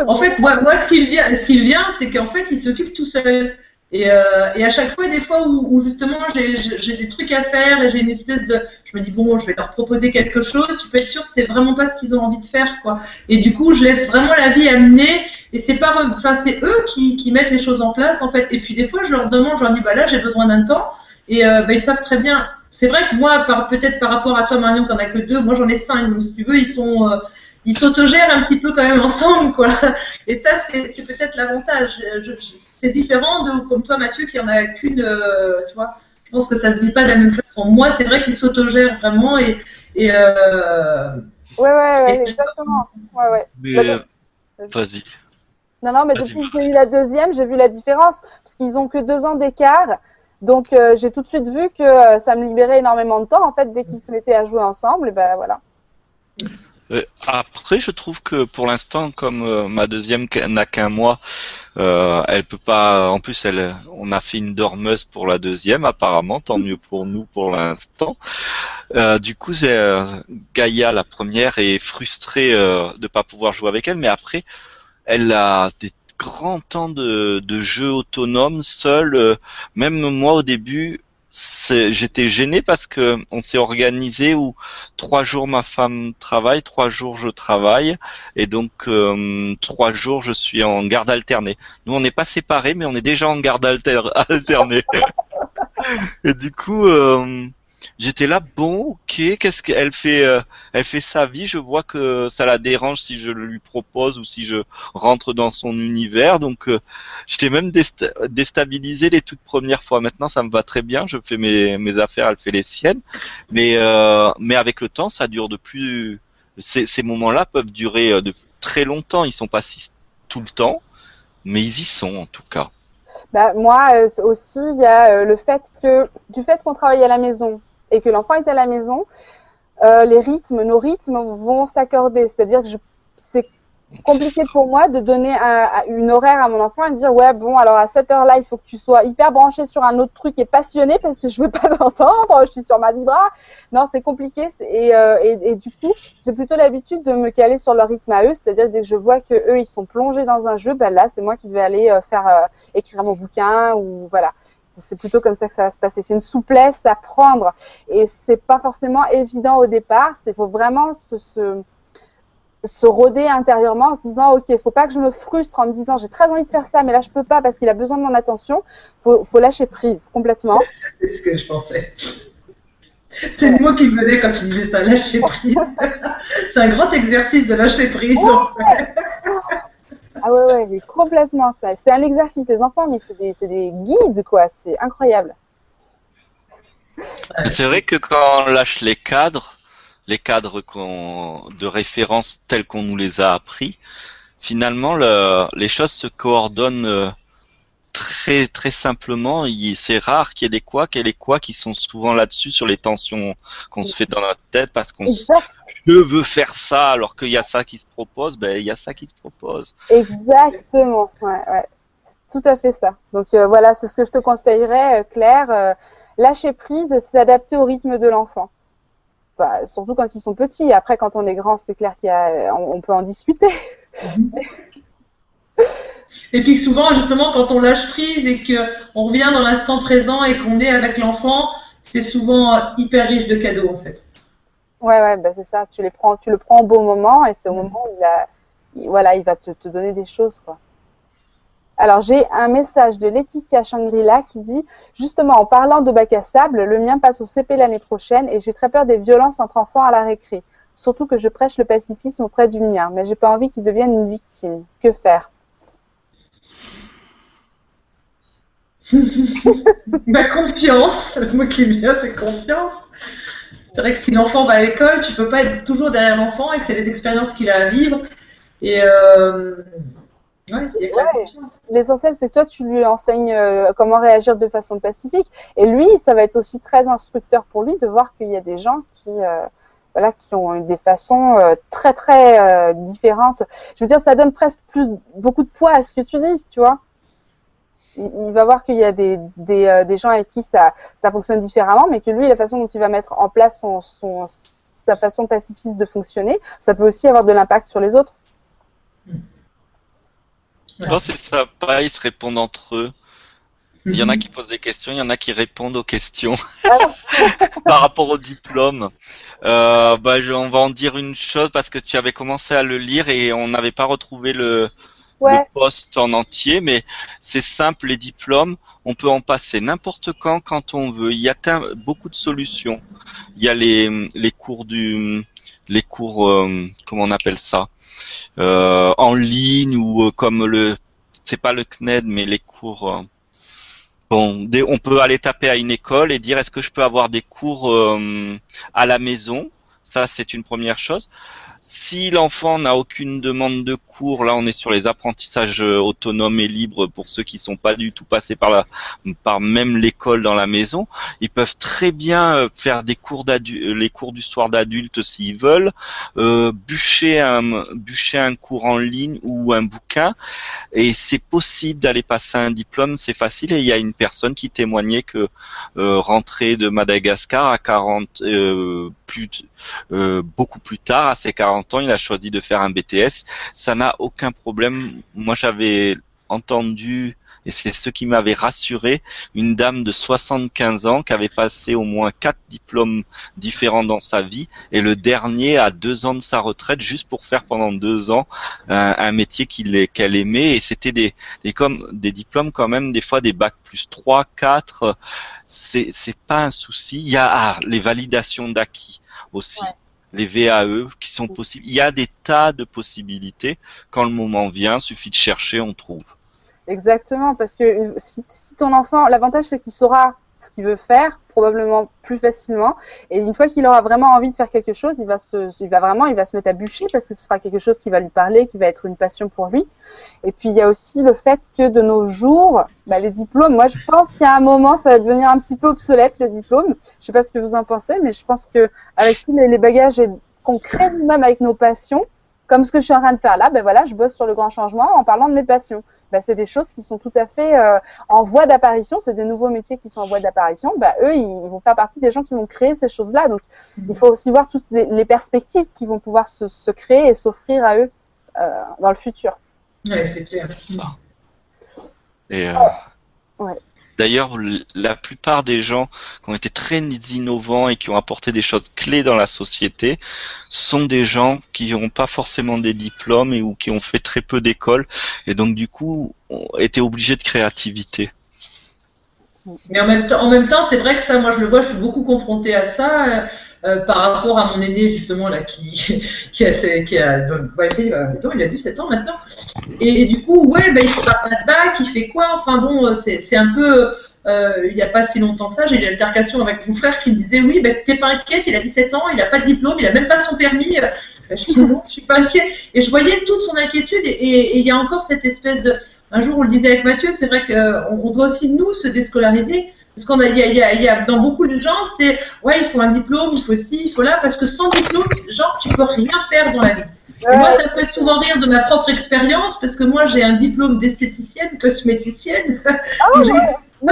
en fait, moi, ce qui vient, ce qui vient, c'est qu'en fait, il s'occupe tout seul. Et, euh, et, à chaque fois, des fois où, justement j'ai des trucs à faire et j'ai une espèce de, je me dis bon, je vais leur proposer quelque chose. Tu peux être sûr que c'est vraiment pas ce qu'ils ont envie de faire, quoi. Et du coup, je laisse vraiment la vie amener. Et c'est pas, enfin, c'est eux qui, qui mettent les choses en place, en fait. Et puis des fois, je leur demande, je leur dis bah là, j'ai besoin d'un temps. Et euh, bah, ils savent très bien. C'est vrai que moi, peut-être par rapport à toi, Marion, en as que deux, moi j'en ai cinq. Donc si tu veux, ils sont, euh, ils s'autogèrent un petit peu quand même ensemble, quoi. Et ça, c'est peut-être l'avantage. C'est différent de comme toi, Mathieu, qui en a qu'une, euh, tu vois. Je pense que ça se vit pas de la même façon. Moi, c'est vrai qu'ils s'autogèrent vraiment et. et euh, ouais, ouais, ouais exactement. Ouais, ouais. Mais, euh, vas-y. Non, non, mais depuis que j'ai eu la deuxième, j'ai vu la différence. Parce qu'ils ont que deux ans d'écart. Donc, j'ai tout de suite vu que ça me libérait énormément de temps. En fait, dès qu'ils se mettaient à jouer ensemble, et ben voilà. Euh, après, je trouve que pour l'instant, comme euh, ma deuxième n'a qu'un mois, euh, elle peut pas. En plus, elle, on a fait une dormeuse pour la deuxième, apparemment, tant mieux pour nous pour l'instant. du coup, c'est Gaïa, la première, est frustrée de pas pouvoir jouer avec elle, mais après, elle a des grands temps de, de jeu autonome, seule. même moi, au début, j'étais gêné parce que on s'est organisé où trois jours ma femme travaille, trois jours je travaille et donc euh, trois jours je suis en garde alternée. Nous on n'est pas séparés mais on est déjà en garde alternée. et du coup euh, j'étais là, bon, ok, qu'est-ce qu'elle fait euh, Elle fait sa vie. Je vois que ça la dérange si je lui propose ou si je rentre dans son univers. Donc, euh, j'étais même déstabilisé les toutes premières fois. Maintenant, ça me va très bien. Je fais mes, affaires, elle fait les siennes. Mais, euh, mais avec le temps, ça dure de plus. Ces, moments-là peuvent durer de très longtemps. Ils sont pas si tout le temps, mais ils y sont en tout cas. Bah, moi aussi, il y a le fait que du fait qu'on travaille à la maison, et que l'enfant est à la maison, euh, les rythmes, nos rythmes vont s'accorder. C'est-à-dire que c'est compliqué pour moi de donner un, une horaire à mon enfant et de dire ouais bon alors à cette heure-là il faut que tu sois hyper branché sur un autre truc et passionné parce que je veux pas t'entendre, je suis sur ma vibra. Non c'est compliqué et, euh, et, du coup j'ai plutôt l'habitude de me caler sur leur rythme à eux, c'est-à-dire dès que je vois que eux ils sont plongés dans un jeu, ben là c'est moi qui vais aller euh, faire écrire mon bouquin ou voilà c'est plutôt comme ça que ça va se passer. C'est une souplesse à prendre et c'est pas forcément évident au départ. Il faut vraiment se, se, se, roder intérieurement en se disant ok, il faut pas que je me frustre en me disant j'ai très envie de faire ça, mais là je peux pas parce qu'il a besoin de mon attention. Faut, faut lâcher prise complètement. C'est ce que je pensais. C'est le mot qui me venait quand tu disais ça, lâcher prise. c'est un grand exercice de lâcher prise. Ah ouais, ouais, complètement ça. C'est un exercice, les enfants, mais c'est des, des, guides, quoi. C'est incroyable. C'est vrai que quand on lâche les cadres, les cadres de référence tels qu'on nous les a appris, finalement, le, les choses se coordonnent euh, très très simplement, c'est rare qu'il y ait des couacs et les couacs qui sont souvent là-dessus sur les tensions qu'on se fait dans notre tête parce qu'on je veux faire ça alors qu'il y a ça qui se propose, ben il y a ça qui se propose. Exactement, ouais, ouais. tout à fait ça. Donc euh, voilà, c'est ce que je te conseillerais, euh, Claire. Euh, lâcher prise, s'adapter au rythme de l'enfant. Bah, surtout quand ils sont petits. Après, quand on est grand, c'est clair qu'il on, peut en discuter. Mhm. Et puis souvent, justement, quand on lâche prise et qu'on revient dans l'instant présent et qu'on est avec l'enfant, c'est souvent hyper riche de cadeaux en fait. Ouais, ouais, bah c'est ça. Tu les prends, tu le prends au bon moment et c'est au moment où il a, voilà, il va te, te donner des choses quoi. Alors j'ai un message de Laetitia Shangri-La qui dit justement en parlant de bac à sable, le mien passe au CP l'année prochaine et j'ai très peur des violences entre enfants à la récré. Surtout que je prêche le pacifisme auprès du mien, mais j'ai pas envie qu'il devienne une victime. Que faire? Ma confiance, le mot qui vient, c'est confiance. C'est vrai que si l'enfant va à l'école, tu peux pas être toujours derrière l'enfant et que c'est les expériences qu'il a à vivre. Et euh... ouais, L'essentiel, c'est que toi, tu lui enseignes euh, comment réagir de façon pacifique. Et lui, ça va être aussi très instructeur pour lui de voir qu'il y a des gens qui, euh, voilà, qui ont des façons très très différentes. Je veux dire, ça donne presque plus beaucoup de poids à ce que tu dis, tu vois il, va voir qu'il y a des, des, des, gens avec qui ça, ça fonctionne différemment, mais que lui, la façon dont il va mettre en place son, son, sa façon pacifiste de fonctionner, ça peut aussi avoir de l'impact sur les autres. Non, c'est ça. Pareil, ils se répondent entre eux. Il y en a qui posent des questions, il y en a qui répondent aux questions par rapport au diplôme. Euh, bah, on va en dire une chose parce que tu avais commencé à le lire et on n'avait pas retrouvé le, le poste en entier, mais c'est simple, les diplômes, on peut en passer n'importe quand, quand on veut. Il y a beaucoup de solutions. Il y a les, les cours du, les cours, euh, comment on appelle ça, euh, en ligne ou euh, comme le, c'est pas le CNED, mais les cours. Euh, bon, on peut aller taper à une école et dire est-ce que je peux avoir des cours à la maison? Ça, c'est une première chose. Si l'enfant n'a aucune demande de cours, là on est sur les apprentissages euh, autonomes et libres pour ceux qui sont pas du tout passés par la, par même l'école dans la maison. Ils peuvent très bien euh, faire des cours euh, les cours du soir d'adultes s'ils veulent, euh, bûcher un, bûcher un cours en ligne ou un bouquin. Et c'est possible d'aller passer un diplôme, c'est facile. Et il y a une personne qui témoignait que euh, rentrer de Madagascar à 40, euh, plus, beaucoup plus tard, à ses 40 40 ans, il a choisi de faire un BTS. Ça n'a aucun problème. Moi, j'avais entendu, et c'est ce qui m'avait rassuré, une dame de 75 ans qui avait passé au moins quatre diplômes différents dans sa vie, et le dernier à deux ans de sa retraite, juste pour faire pendant deux ans un, métier qu'elle aimait, et c'était des, des, diplômes quand même, des fois des bacs plus 3, 4, c'est, c'est pas un souci. Il y a ah, les validations d'acquis aussi les VAE qui sont possibles. Il y a des tas de possibilités. Quand le moment vient, suffit de chercher, on trouve. Exactement, parce que si, ton enfant, l'avantage c'est qu'il saura qu'il veut faire, probablement plus facilement. Et une fois qu'il aura vraiment envie de faire quelque chose, il va se, il va vraiment, il va se mettre à bûcher parce que ce sera quelque chose qui va lui parler, qui va être une passion pour lui. Et puis il y a aussi le fait que de nos jours, bah, les diplômes, moi je pense qu'à un moment ça va devenir un petit peu obsolète le diplôme. Je sais pas ce que vous en pensez, mais je pense que avec tous les, bagages qu'on crée nous-mêmes avec nos passions, comme ce que je suis en train de faire là, ben voilà, je bosse sur le grand changement en parlant de mes passions. Ben, c'est des choses qui sont tout à fait euh, en voie d'apparition, c'est des nouveaux métiers qui sont en voie d'apparition. Ben, eux, ils vont faire partie des gens qui vont créer ces choses-là. Donc, il faut aussi voir toutes les, perspectives qui vont pouvoir se, se créer et s'offrir à eux euh, dans le futur. Ouais, c'est clair. Et euh, ouais. D'ailleurs, la plupart des gens qui ont été très innovants et qui ont apporté des choses clés dans la société sont des gens qui n'ont pas forcément des diplômes et ou qui ont fait très peu d'écoles et donc du coup ont été obligés de créativité. Mais en même temps, c'est vrai que ça, moi je le vois, je suis beaucoup confrontée à ça. Euh, par rapport à mon aîné justement là qui qui a qui a ouais, il, il a 17 ans maintenant et, du coup ouais ben il fait pas de bac il fait quoi? Enfin bon euh, c'est un peu euh, il n'y a pas si longtemps que ça, j'ai eu une altercation avec mon frère qui me disait oui, ben c'était pas inquiète, il a 17 ans, il n'a pas de diplôme, il a même pas son permis. je je suis pas inquiète. Et je voyais toute son inquiétude et il y a encore cette espèce de. Un jour, on le disait avec Mathieu, c'est vrai qu'on doit aussi nous se déscolariser parce qu'on a, il y a, y a, dans beaucoup de gens, c'est ouais, il faut un diplôme, il faut ci, il faut là, parce que sans diplôme, genre, tu peux rien faire dans la vie. Et moi, ça me fait souvent rire de ma propre expérience, parce que moi, j'ai un diplôme d'esthéticienne, cosméticienne. Ah,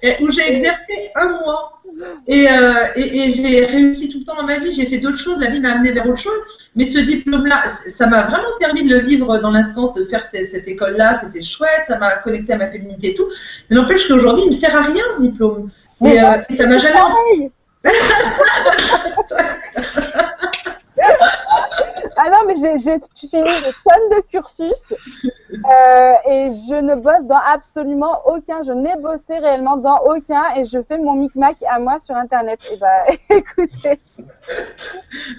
où j'ai exercé un mois. Et, euh, et, et j'ai réussi tout le temps dans ma vie, j'ai fait d'autres choses, la vie m'a amené vers autre chose. Mais ce diplôme-là, ça m'a vraiment servi de le vivre dans l'instance, de faire cette école-là, c'était chouette, ça m'a connecté à ma féminité et tout. Mais n'empêche qu'aujourd'hui, il ne sert à rien ce diplôme. Et, euh, et ça m'a jamais. Ah non, mais j'ai fini de tonnes de cursus euh, et je ne bosse dans absolument aucun. Je n'ai bossé réellement dans aucun et je fais mon micmac à moi sur Internet. Et bah, écoutez.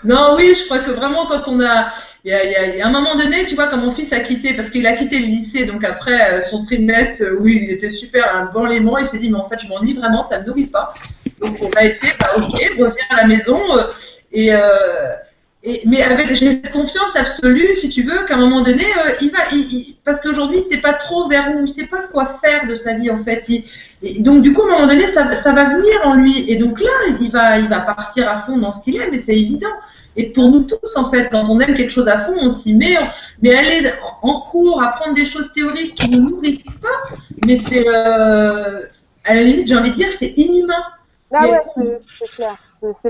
Non, oui, je crois que vraiment quand on a, il y a, y a, un moment donné, tu vois, quand mon fils a quitté, parce qu'il a quitté le lycée, donc après euh, son trimestre, euh, oui, il était super un bon léman, il s'est dit, mais en fait, je m'ennuie vraiment, ça ne nourrit pas. Donc on a été, bah ok, reviens à la maison et mais avec j'ai confiance absolue, si tu veux, qu'à un moment donné, euh, il va, il, parce qu'aujourd'hui, il sait pas trop vers où, il sait pas quoi faire de sa vie en fait. Il, Et donc du coup, à un moment donné, ça, ça va venir en lui. Et donc là, il va, il va partir à fond dans ce qu'il aime, et c'est évident. Et pour nous tous, en fait, quand on aime quelque chose à fond, on s'y met. Mais aller en cours, apprendre des choses théoriques qui ne nous nourrissent pas, mais c'est, euh, à la limite, j'ai envie de dire, c'est inhumain. Ah ouais, c'est clair.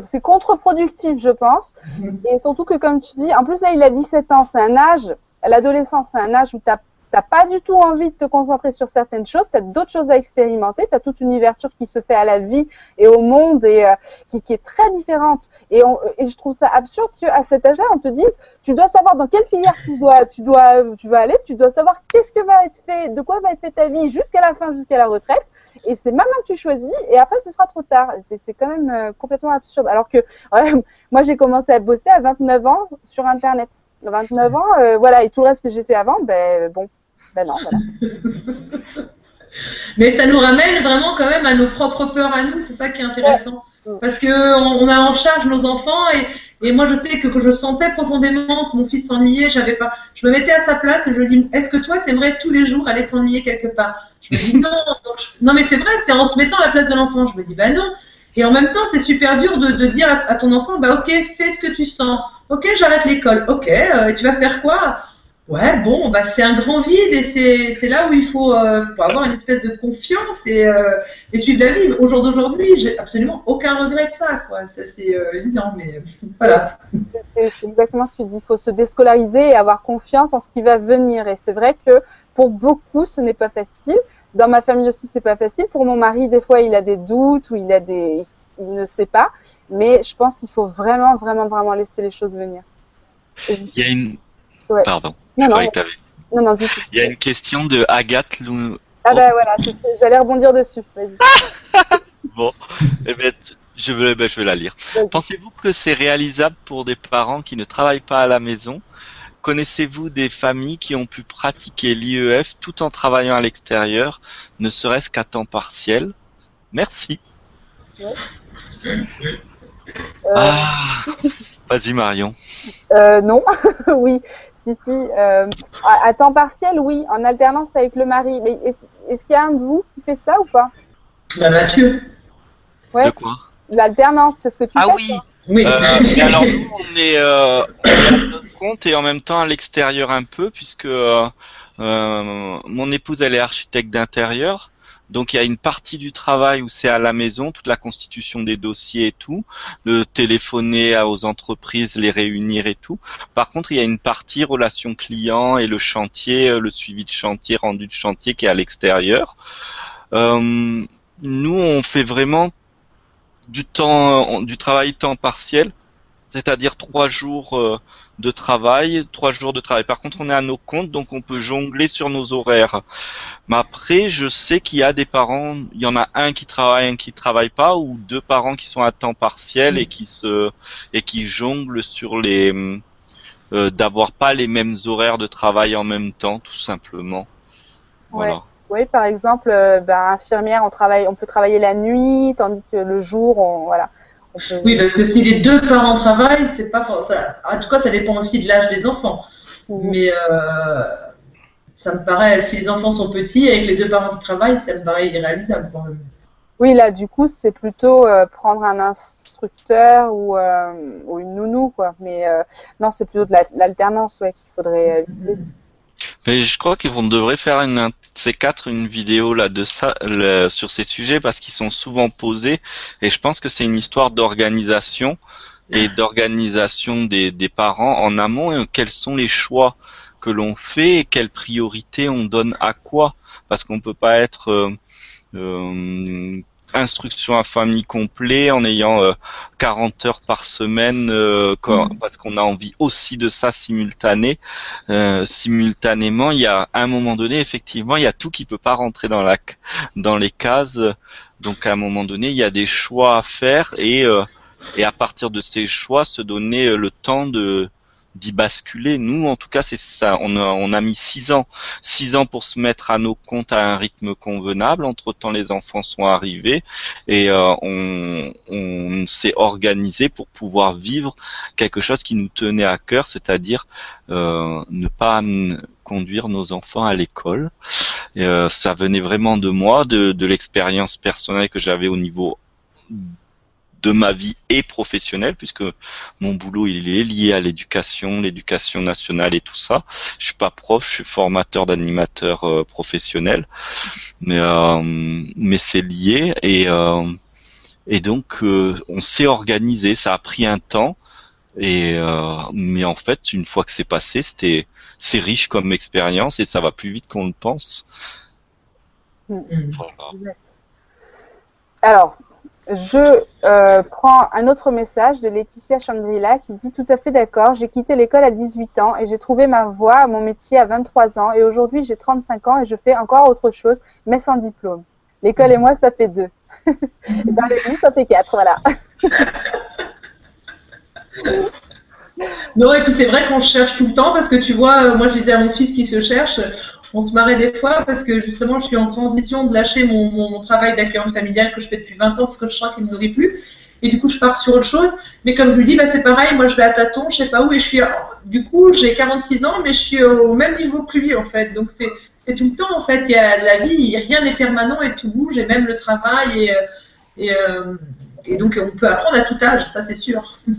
C'est contre-productif, je pense. Mhm. Et surtout que, comme tu dis, en plus là, il a 17 ans, c'est un âge, l'adolescence, c'est un âge où tu t'as pas du tout envie de te concentrer sur certaines choses, tu as d'autres choses à expérimenter, tu as toute une ouverture qui se fait à la vie et au monde et euh, qui, qui, est très différente. Et, on, et je trouve ça absurde qu'à cet âge-là, on te dise, tu dois savoir dans quelle filière tu dois, tu dois, tu vas aller, tu dois savoir qu'est-ce que va être fait, de quoi va être fait ta vie jusqu'à la fin, jusqu'à la retraite. Et c'est maintenant que tu choisis, et après ce sera trop tard. C'est quand même euh, complètement absurde. Alors que ouais, moi j'ai commencé à bosser à 29 ans sur Internet. 29 ans, euh, voilà, et tout le reste que j'ai fait avant, ben bon, ben non, voilà. Mais ça nous ramène vraiment quand même à nos propres peurs à nous, c'est ça qui est intéressant. Parce que on, a en charge nos enfants et, et moi je sais que, que je sentais profondément que mon fils s'ennuyait, j'avais pas, je me mettais à sa place et je lui dis est-ce que toi t'aimerais tous les jours aller t'ennuyer quelque part? Je me dis non, non mais c'est vrai, c'est en se mettant à la place de l'enfant. Je me dis bah non. Et en même temps c'est super dur de, de dire à, ton enfant bah ok fais ce que tu sens, ok j'arrête l'école, ok euh, tu vas faire quoi? Ouais, bon, bah c'est un grand vide et c'est là où il faut, euh, avoir une espèce de confiance et, euh, et suivre la vie. Au jour d'aujourd'hui, j'ai absolument aucun regret de ça, quoi. Ça c'est euh, évident, mais voilà. C'est exactement ce que tu dis. Il faut se déscolariser et avoir confiance en ce qui va venir. Et c'est vrai que pour beaucoup, ce n'est pas facile. Dans ma famille aussi, c'est pas facile. Pour mon mari, des fois, il a des doutes ou il a des, il ne sait pas. Mais je pense qu'il faut vraiment, vraiment, vraiment laisser les choses venir. Il y a une Pardon. Je croyais que non, non, Il y a une question de Agathe Lou... Ah bah voilà, j'allais rebondir dessus. bon, eh ben, je, vais, ben, je vais la lire. Pensez-vous que c'est réalisable pour des parents qui ne travaillent pas à la maison? Connaissez-vous des familles qui ont pu pratiquer l'IEF tout en travaillant à l'extérieur, ne serait-ce qu'à temps partiel? Merci. Ah, vas-y Marion. Euh, non, oui. Si, si. Euh, à, temps partiel, oui. En alternance avec le mari. Mais est-ce qu'il y a un de vous qui fait ça ou pas? La Mathieu. Ouais. De quoi? L'alternance, c'est ce que tu ah fais. Ah oui. Oui. Euh, alors nous, on est euh, à notre compte et en même temps à l'extérieur un peu, puisque euh, mon épouse elle est architecte d'intérieur. Donc il y a une partie du travail où c'est à la maison, toute la constitution des dossiers et tout, le téléphoner aux entreprises, les réunir et tout. Par contre, il y a une partie relation client et le chantier, euh, le suivi de chantier, rendu de chantier qui est à l'extérieur. Euh, nous, on fait vraiment du temps, du travail temps partiel, c'est-à-dire trois jours euh, de travail, trois jours de travail. Par contre, on est à nos comptes, donc on peut jongler sur nos horaires. Mais après, je sais qu'il y a des parents, il y en a un qui travaille, un qui travaille pas, ou deux parents qui sont à temps partiel et qui se et qui jonglent sur les euh, d'avoir pas les mêmes horaires de travail en même temps, tout simplement. Voilà. Oui, par exemple, euh, ben, infirmière, on travaille, on peut travailler la nuit, tandis que le jour, on, voilà. Oui, parce que si les deux parents travaillent, c'est pas ça. En tout cas, ça dépend aussi de l'âge des enfants. Mhm. Mais euh, ça me paraît, si les enfants sont petits, avec les deux parents qui travaillent, ça me paraît irréalisable Oui, là, du coup, c'est plutôt euh, prendre un instructeur ou, euh, ou, une nounou, quoi. Mais non, c'est plutôt de l'alternance, ouais, qu'il faudrait viser. Mais je crois qu'on devrait faire une ces quatre une vidéo là de ça sur ces sujets parce qu'ils sont souvent posés et je pense que c'est une histoire d'organisation et d'organisation des, des parents en amont et quels sont les choix que l'on fait et quelles priorités on donne à quoi. Parce qu'on peut pas être euh, euh, instruction à famille complet en ayant 40 euh, heures par semaine euh, mm. parce qu'on a envie aussi de ça simultané euh, simultanément il y a à un moment donné effectivement il y a tout qui peut pas rentrer dans la dans les cases donc à un moment donné il y a des choix à faire et et à partir de ces choix se donner le temps de d'y basculer. Nous, en tout cas, c'est ça. On a, on a mis six ans, six ans pour se mettre à nos comptes à un rythme convenable. Entre temps, les enfants sont arrivés et euh, on, on s'est organisé pour pouvoir vivre quelque chose qui nous tenait à cœur, c'est-à-dire euh, ne pas conduire nos enfants à l'école. Euh, ça venait vraiment de moi, de, de l'expérience personnelle que j'avais au niveau de ma vie et professionnelle, puisque mon boulot il est lié à l'éducation, l'éducation nationale et tout ça. Je suis pas prof, je suis formateur d'animateur euh, professionnel, mais euh, mais c'est lié et euh, et donc on s'est organisé. Ça a pris un temps et mais en fait une fois que c'est passé, c'était c'est riche comme expérience et ça va plus vite qu'on le pense. Mm. Voilà. Alors, je euh, prends un autre message de Laetitia Changrila qui dit tout à fait d'accord. J'ai quitté l'école à 18 ans et j'ai trouvé ma voie mon métier à 23 ans et aujourd'hui j'ai 35 ans et je fais encore autre chose mais sans diplôme. L'école et moi ça fait deux. et ben les ça fait quatre, voilà. non et puis c'est vrai qu'on cherche tout le temps parce que tu vois, euh, moi je disais à mon fils qui se cherche, on se marrait des fois parce que justement, je suis en transition de lâcher mon, mon travail d'accueillante familiale que je fais depuis 20 ans parce que je sens qu'il ne me nourrit plus. Et du coup, je pars sur autre chose. Mais comme je lui dis, bah, c'est pareil, moi je vais à tâtons, je sais pas où, et je suis, du coup, j'ai 46 ans, mais je suis au même niveau que lui, en fait. Donc c'est, c'est tout le temps, en fait. Il y a la vie, rien n'est permanent et tout bouge, et même le travail, et, et, euh, et donc on peut apprendre à tout âge, ça c'est sûr.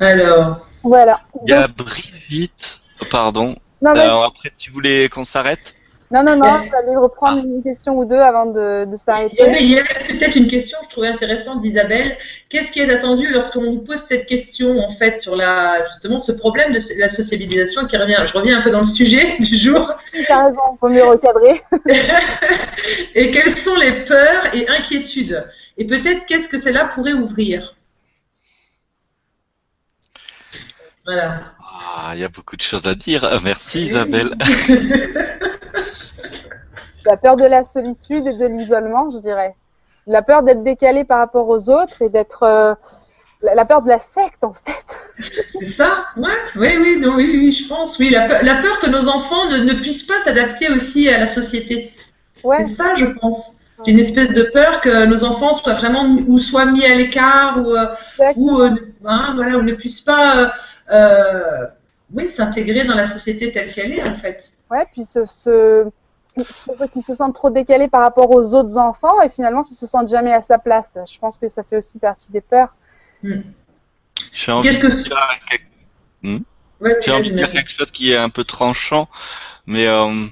Alors. Voilà. Il y Pardon. Alors après, tu voulais qu'on s'arrête non, non, non, j'allais reprendre une question ou deux avant de, s'arrêter. Il y avait, peut-être une question que je trouvais intéressante d'Isabelle. Qu'est-ce qui est attendu lorsqu'on nous pose cette question, en fait, sur la, justement ce problème de la sociabilisation qui revient, je reviens un peu dans le sujet du jour. Oui, t'as raison, faut mieux recadrer. et quelles sont les peurs et inquiétudes? Et peut-être qu'est-ce que cela pourrait ouvrir? Voilà. Ah, il y a beaucoup de choses à dire. Merci Isabelle. la peur de la solitude et de l'isolement, je dirais. La peur d'être décalé par rapport aux autres et d'être euh, la peur de la secte en fait. C'est ça, ouais, oui, oui, non, oui, oui, je pense, oui, la peur, que nos enfants ne, puissent pas s'adapter aussi à la société. Ouais. C'est ça, je pense. C'est une espèce de peur que nos enfants soient vraiment ou soient mis à l'écart ou, euh, ou, euh, hein, voilà, ou ne puissent pas euh, oui, s'intégrer dans la société telle qu'elle est, en fait. Ouais, puis ce, ce, qui se sentent trop décalés par rapport aux autres enfants et finalement qui se sentent jamais à sa place. Je pense que ça fait aussi partie des peurs. Hmm. J'ai envie, de, dire quelque... Hmm? envie de dire quelque chose qui est un peu tranchant, mais euh,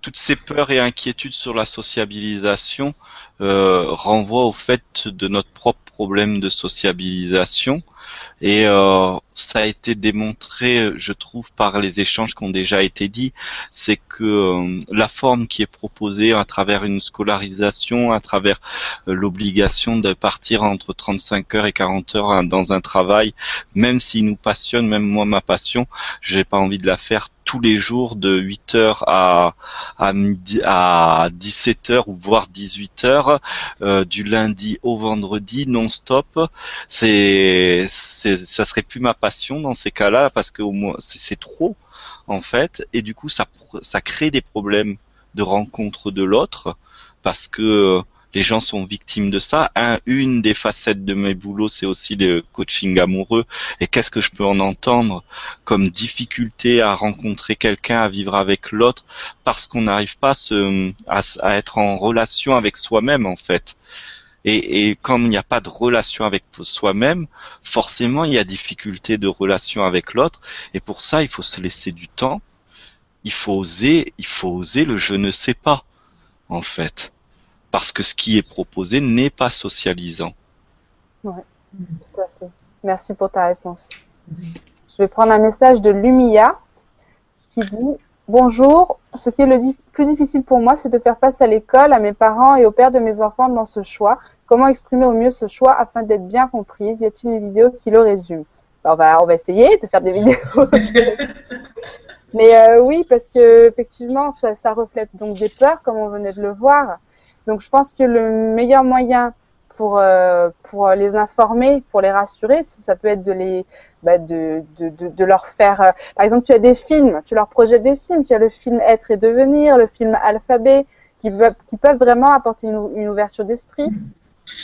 toutes ces peurs et inquiétudes sur la sociabilisation euh, renvoient au fait de notre propre problème de sociabilisation et euh, ça a été démontré, je trouve, par les échanges qui ont déjà été dits, c'est que euh, la forme qui est proposée à travers une scolarisation, à travers euh, l'obligation de partir entre 35 heures et 40 heures hein, dans un travail, même s'il nous passionne, même moi ma passion, j'ai pas envie de la faire tous les jours de 8 heures à à midi à 17 heures ou voire 18 heures euh, du lundi au vendredi non-stop. C'est ça serait plus ma passion dans ces cas-là parce que c'est trop en fait et du coup ça ça crée des problèmes de rencontre de l'autre parce que les gens sont victimes de ça. Un, une des facettes de mes boulots, c'est aussi le coaching amoureux. Et qu'est-ce que je peux en entendre comme difficulté à rencontrer quelqu'un, à vivre avec l'autre, parce qu'on n'arrive pas à, être en relation avec soi-même en fait. Et, et comme il n'y a pas de relation avec soi-même, forcément il y a difficulté de relation avec l'autre. Et pour ça, il faut se laisser du temps. Il faut oser, il faut oser le je ne sais pas, en fait. Parce que ce qui est proposé n'est pas socialisant. Ouais, tout à fait. Merci pour ta réponse. Je vais prendre un message de Lumia qui dit Bonjour, ce qui est le plus difficile pour moi, c'est de faire face à l'école, à mes parents et au père de mes enfants dans ce choix. Comment exprimer au mieux ce choix afin d'être bien comprise? Y a-t-il une vidéo qui le résume? On va, on va essayer de faire des vidéos. Mais euh, oui, parce que effectivement, ça, ça, reflète donc des peurs, comme on venait de le voir. Donc, je pense que le meilleur moyen pour euh, pour les informer, pour les rassurer, ça peut être de les bah, de, de, de, de, leur faire. Euh, par exemple, tu as des films, tu leur projettes des films. Tu as le film Être et devenir, le film Alphabet, qui, qui peuvent vraiment apporter une, une ouverture d'esprit.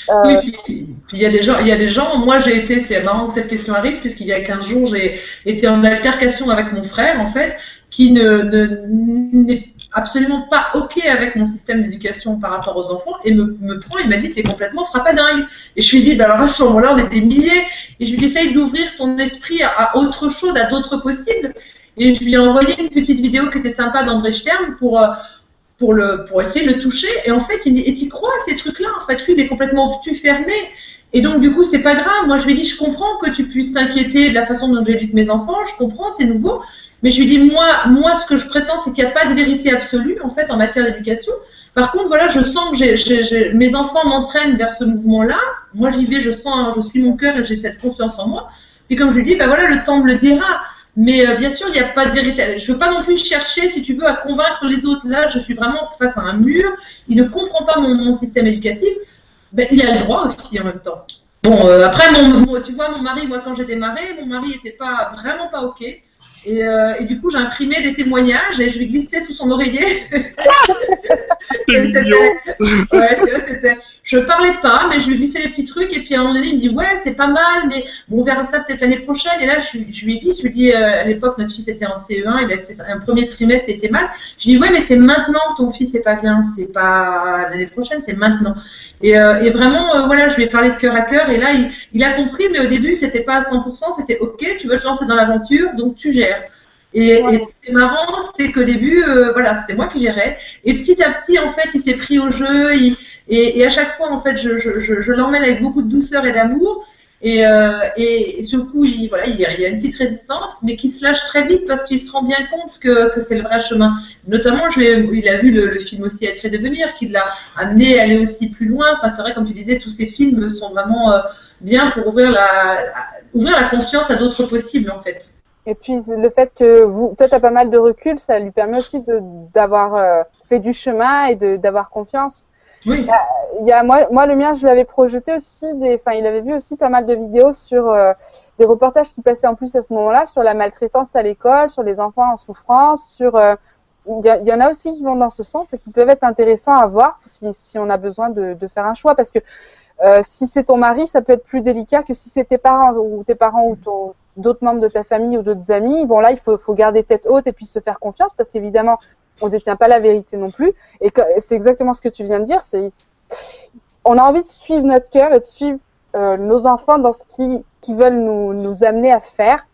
Euh, oui, puis, il y a des gens, moi j'ai été, c'est marrant que cette question arrive, puisqu'il y a 15 jours j'ai été en altercation avec mon frère en fait, qui ne n'est absolument pas ok avec mon système d'éducation par rapport aux enfants et me, prend, il m'a dit t'es complètement frappadingue. Et je lui dit bah alors à ce moment-là on était milliers et je lui dit essaye d'ouvrir ton esprit à, autre chose, à d'autres possibles. Et je lui ai envoyé une petite vidéo qui était sympa d'André Stern pour euh, pour le pour essayer de le toucher. Et en fait il et croit à ces trucs-là. En fait lui il est complètement obtus, fermé. Et donc, du coup, c'est pas grave. Moi, je lui ai dit, je comprends que tu puisses t'inquiéter de la façon dont j'éduque mes enfants. Je comprends, c'est nouveau. Mais je lui dis, moi, moi, ce que je prétends, c'est qu'il n'y a pas de vérité absolue, en fait, en matière d'éducation. Par contre, voilà, je sens que mes enfants m'entraînent vers ce mouvement-là. Moi, j'y vais, je sens, je suis mon cœur et j'ai cette confiance en moi. Et comme je lui dis, ben voilà, le temps me le dira. Mais euh, bien sûr, il n'y a pas de vérité. Je veux pas non plus chercher, si tu veux, à convaincre les autres. Là, je suis vraiment face à un mur. Il ne comprend pas mon, mon système éducatif. Ben, il a le droit aussi en même temps. Bon, euh, après, mon, tu vois, mon mari, moi, quand j'ai démarré, mon mari n'était pas vraiment pas OK. Et, euh, et, du coup, j'ai imprimé des témoignages et je lui glissais sous son oreiller. c'était, je parlais pas, mais je lui glissais les petits trucs. Et puis à un moment donné, il me dit Ouais, c'est pas mal, mais bon, on verra ça peut-être l'année prochaine. Et là, je, je lui ai dit Je lui ai dit, euh, à l'époque, notre fils était en CE1, il a fait un premier trimestre, c'était mal. Je lui ai dit Ouais, mais c'est maintenant que ton fils est pas bien, c'est pas l'année prochaine, c'est maintenant. Et, euh, et vraiment, euh, voilà, je lui ai parlé de cœur à cœur. Et là, il, il a compris, mais au début, c'était pas à 100%, c'était OK, tu veux te lancer dans l'aventure, donc tu gères. Et, et ce qui est marrant, c'est qu'au début, euh, voilà, c'était moi qui gérais. Et petit à petit, en fait, il s'est pris au jeu. Il, et, à chaque fois, en fait, je, l'emmène avec beaucoup de douceur et d'amour. Et, euh, coup, il, voilà, il y a une petite résistance, mais qui se lâche très vite parce qu'il se rend bien compte que, c'est le vrai chemin. Notamment, il a vu le, film aussi Être et devenir, qui l'a amené à aller aussi plus loin. Enfin, c'est vrai, comme tu disais, tous ces films sont vraiment euh, bien pour ouvrir la, conscience à d'autres possibles, en fait. Et puis le fait que toi, tu as pas mal de recul, ça lui permet aussi d'avoir euh, fait du chemin et d'avoir confiance. Oui. Il y a, moi, moi, le mien, je l'avais projeté aussi. Enfin, il avait vu aussi pas mal de vidéos sur euh, des reportages qui passaient en plus à ce moment-là sur la maltraitance à l'école, sur les enfants en souffrance, sur euh, il y, en a aussi qui vont dans ce sens et qui peuvent être intéressants à voir si, si on a besoin de, de faire un choix parce que euh, si c'est ton mari, ça peut être plus délicat que si c'est tes parents ou tes parents ou d'autres membres de ta famille ou d'autres amis. Bon là, il faut, faut garder tête haute et puis se faire confiance parce qu'évidemment, on détient pas la vérité non plus. Et c'est exactement ce que tu viens de dire. C'est on a envie de suivre notre cœur et de suivre euh, nos enfants dans ce qu'ils qui veulent nous, nous amener à faire.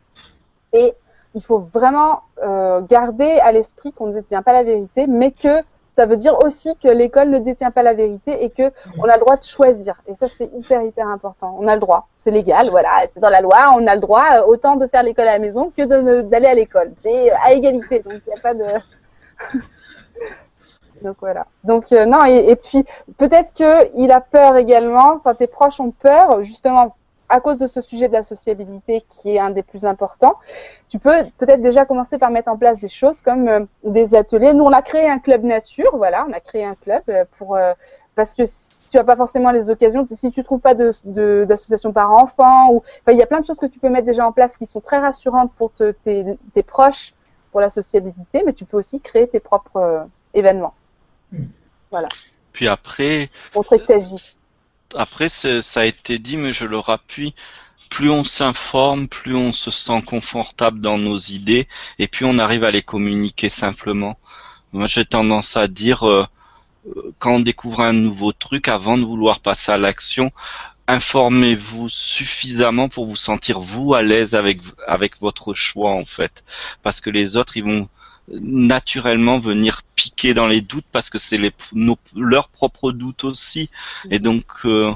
Et il faut vraiment euh, garder à l'esprit qu'on ne détient pas la vérité, mais que ça veut dire aussi que l'école ne détient pas la vérité et que on a le droit de choisir. Et ça, c'est hyper, hyper important. On a le droit. C'est légal, voilà. C'est dans la loi. On a le droit euh, autant de faire l'école à la maison que d'aller à l'école. C'est à égalité. Donc, il n'y a pas de... Donc voilà. Donc euh, non et, puis peut-être que il a peur également. Enfin tes proches ont peur justement à cause de ce sujet de la sociabilité qui est un des plus importants, tu peux peut-être déjà commencer par mettre en place des choses comme euh, des ateliers. Nous, on a créé un club nature, voilà, on a créé un club euh, pour parce que tu as pas forcément les occasions. Si tu trouves pas d'association par enfant ou il y a plein de choses que tu peux mettre déjà en place qui sont très rassurantes pour tes, proches pour la sociabilité, mais tu peux aussi créer tes propres événements. Hmm. Voilà. Puis après. Montrer que après, ça a été dit, mais je le rappuie, plus on s'informe, plus on se sent confortable dans nos idées, et puis on arrive à les communiquer simplement. Moi, j'ai tendance à dire, euh, quand on découvre un nouveau truc, avant de vouloir passer à l'action, informez-vous suffisamment pour vous sentir vous à l'aise avec avec votre choix en fait, parce que les autres ils vont naturellement venir piquer dans les doutes parce que c'est les, leurs propres doutes aussi. Et donc, euh,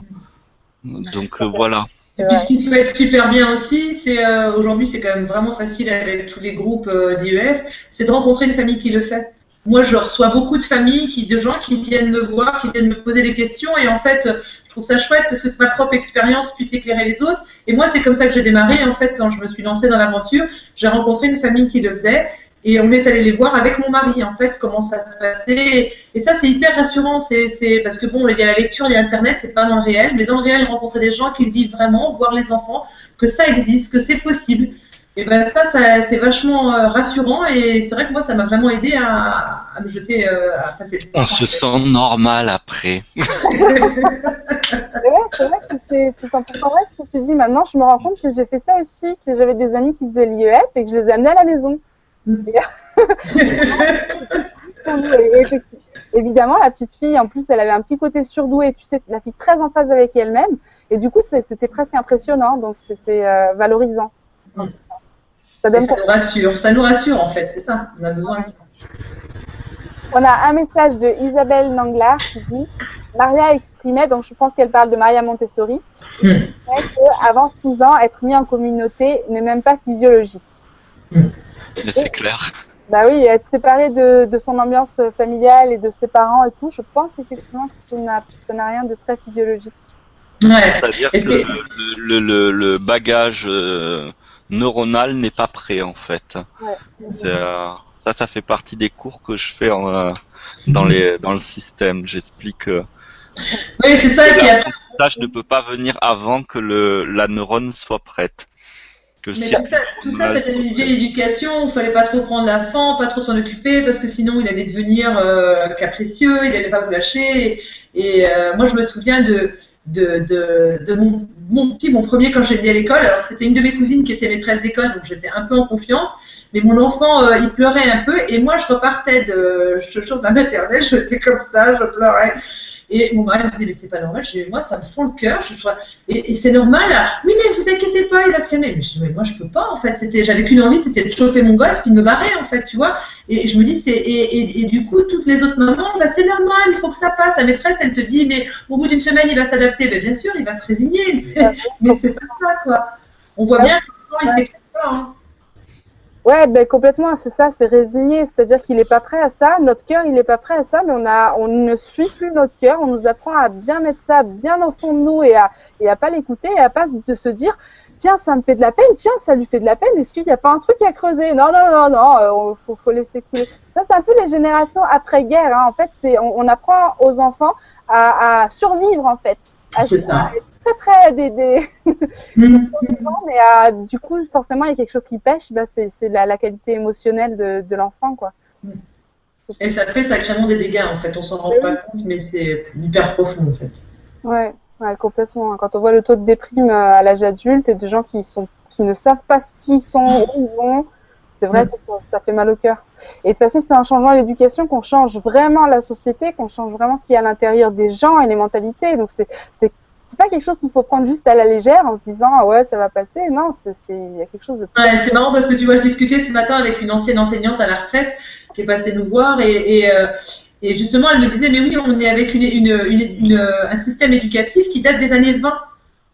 donc euh, voilà. Puis ce qui peut être super bien aussi, c'est euh, aujourd'hui c'est quand même vraiment facile avec tous les groupes d'IEF, c'est de rencontrer une famille qui le fait. Moi, je reçois beaucoup de familles, qui, de gens qui viennent me voir, qui viennent me poser des questions, et en fait, je trouve ça chouette parce que ma propre expérience puisse éclairer les autres. Et moi, c'est comme ça que j'ai démarré. En fait, quand je me suis lancée dans l'aventure, j'ai rencontré une famille qui le faisait, et on est allé les voir avec mon mari, en fait, comment ça se passait. Et ça, c'est hyper rassurant. C'est, parce que bon, il y a la lecture, il y a Internet, c'est pas dans le réel, mais dans le réel, rencontrer des gens qui le vivent vraiment, voir les enfants, que ça existe, que c'est possible. Et ben ça, ça c'est vachement euh, rassurant et c'est vrai que moi, ça m'a vraiment aidé à, à me jeter euh, à passer. On se sent normal après. c'est vrai, c'est vrai que c'est, c'est 100% vrai ce que tu dis. Maintenant, je me rends compte que j'ai fait ça aussi, que j'avais des amis qui faisaient l'IEF et que je les ai amenés à la maison. évidemment, la petite fille, en plus, elle avait un petit côté surdoué, tu sais, la fille très en phase avec elle-même. Et du coup, c'était presque impressionnant, donc c'était euh, valorisant. Mm. Ça, nous rassure, ça nous rassure en fait, c'est ça, on a besoin de ça. On a un message de Isabelle Nanglard qui dit Maria exprimait, donc je pense qu'elle parle de Maria Montessori, mm. qu'avant 6 ans, être mis en communauté n'est même pas physiologique. Mm. Mais c'est clair. Bah oui, être séparé de, de, son ambiance familiale et de ses parents et tout, je pense qu'effectivement que ça n'a rien de très physiologique. Ouais. C'est-à-dire que le, le, le, bagage euh, neuronal n'est pas prêt en fait. Ouais. Euh, ça, ça fait partie des cours que je fais en, euh, dans, les, dans le système. J'explique. oui, c'est ça. La, tâche ne peut pas venir avant que le, la neurone soit prête. Mais tout ça, tout ça c'était une vieille éducation, il fallait pas trop prendre l'enfant, pas trop s'en occuper, parce que sinon il allait devenir euh, capricieux, il allait pas vous lâcher. Et, euh, moi je me souviens de, de, de, mon, mon, petit, mon premier quand j'étais à l'école. Alors c'était une de mes cousines qui était maîtresse d'école, donc j'étais un peu en confiance. Mais mon enfant, euh, il pleurait un peu, et moi je repartais de, je, de ma maternelle, j'étais comme ça, je pleurais. Et mon mari me disait, mais c'est pas normal. Je dis, moi, ça me fond le cœur. et, c'est normal. Oui, mais vous inquiétez pas, il va se calmer. Mais je dis, mais moi, je peux pas, en fait. C'était, j'avais qu'une envie, c'était de chauffer mon gosse puis de me barrer, en fait, tu vois. Et, je me dis, c'est, et, du coup, toutes les autres mamans, bah, c'est normal, il faut que ça passe. La maîtresse, elle te dit, mais au bout d'une semaine, il va s'adapter. Ben, bien sûr, il va se résigner. mais c'est pas ça, quoi. On voit bien que il s'éclate pas, hein. Ouais, ben complètement, c'est ça, c'est résigné, c'est-à-dire qu'il n'est pas prêt à ça, notre cœur il n'est pas prêt à ça, mais on a, on ne suit plus notre cœur, on nous apprend à bien mettre ça bien au fond de nous et à et à pas l'écouter et à pas de se dire tiens ça me fait de la peine, tiens ça lui fait de la peine, est-ce qu'il n'y a pas un truc à creuser? Non non non non, euh, faut faut laisser couler. Ça c'est un peu les générations après guerre, hein. en fait c'est on, on, apprend aux enfants à, à survivre en fait. C'est ça très très des, des... Mm. mais euh, du coup forcément il y a quelque chose qui pêche bah, c'est la, la, qualité émotionnelle de, de l'enfant quoi. Et ça fait sacrément des dégâts en fait. On s'en rend pas compte mais c'est hyper profond en fait. Ouais, ouais complètement. Quand on voit le taux de déprime euh, à l'âge adulte et de gens qui sont qui ne savent pas ce qu'ils sont où ils vont c'est vrai que ça, ça, fait mal au cœur. Et de toute façon, c'est en changeant l'éducation qu'on change vraiment la société, qu'on change vraiment ce qu'il y a à l'intérieur des gens et les mentalités. Donc c'est c'est pas quelque chose qu'il faut prendre juste à la légère en se disant ah ouais ça va passer. Non c'est il y a quelque chose de ouais, c'est marrant parce que tu vois je discutais ce matin avec une ancienne enseignante à la retraite qui est passée nous voir et, et, euh, et justement elle me disait mais oui on est avec une, une, une, un système éducatif qui date des années 20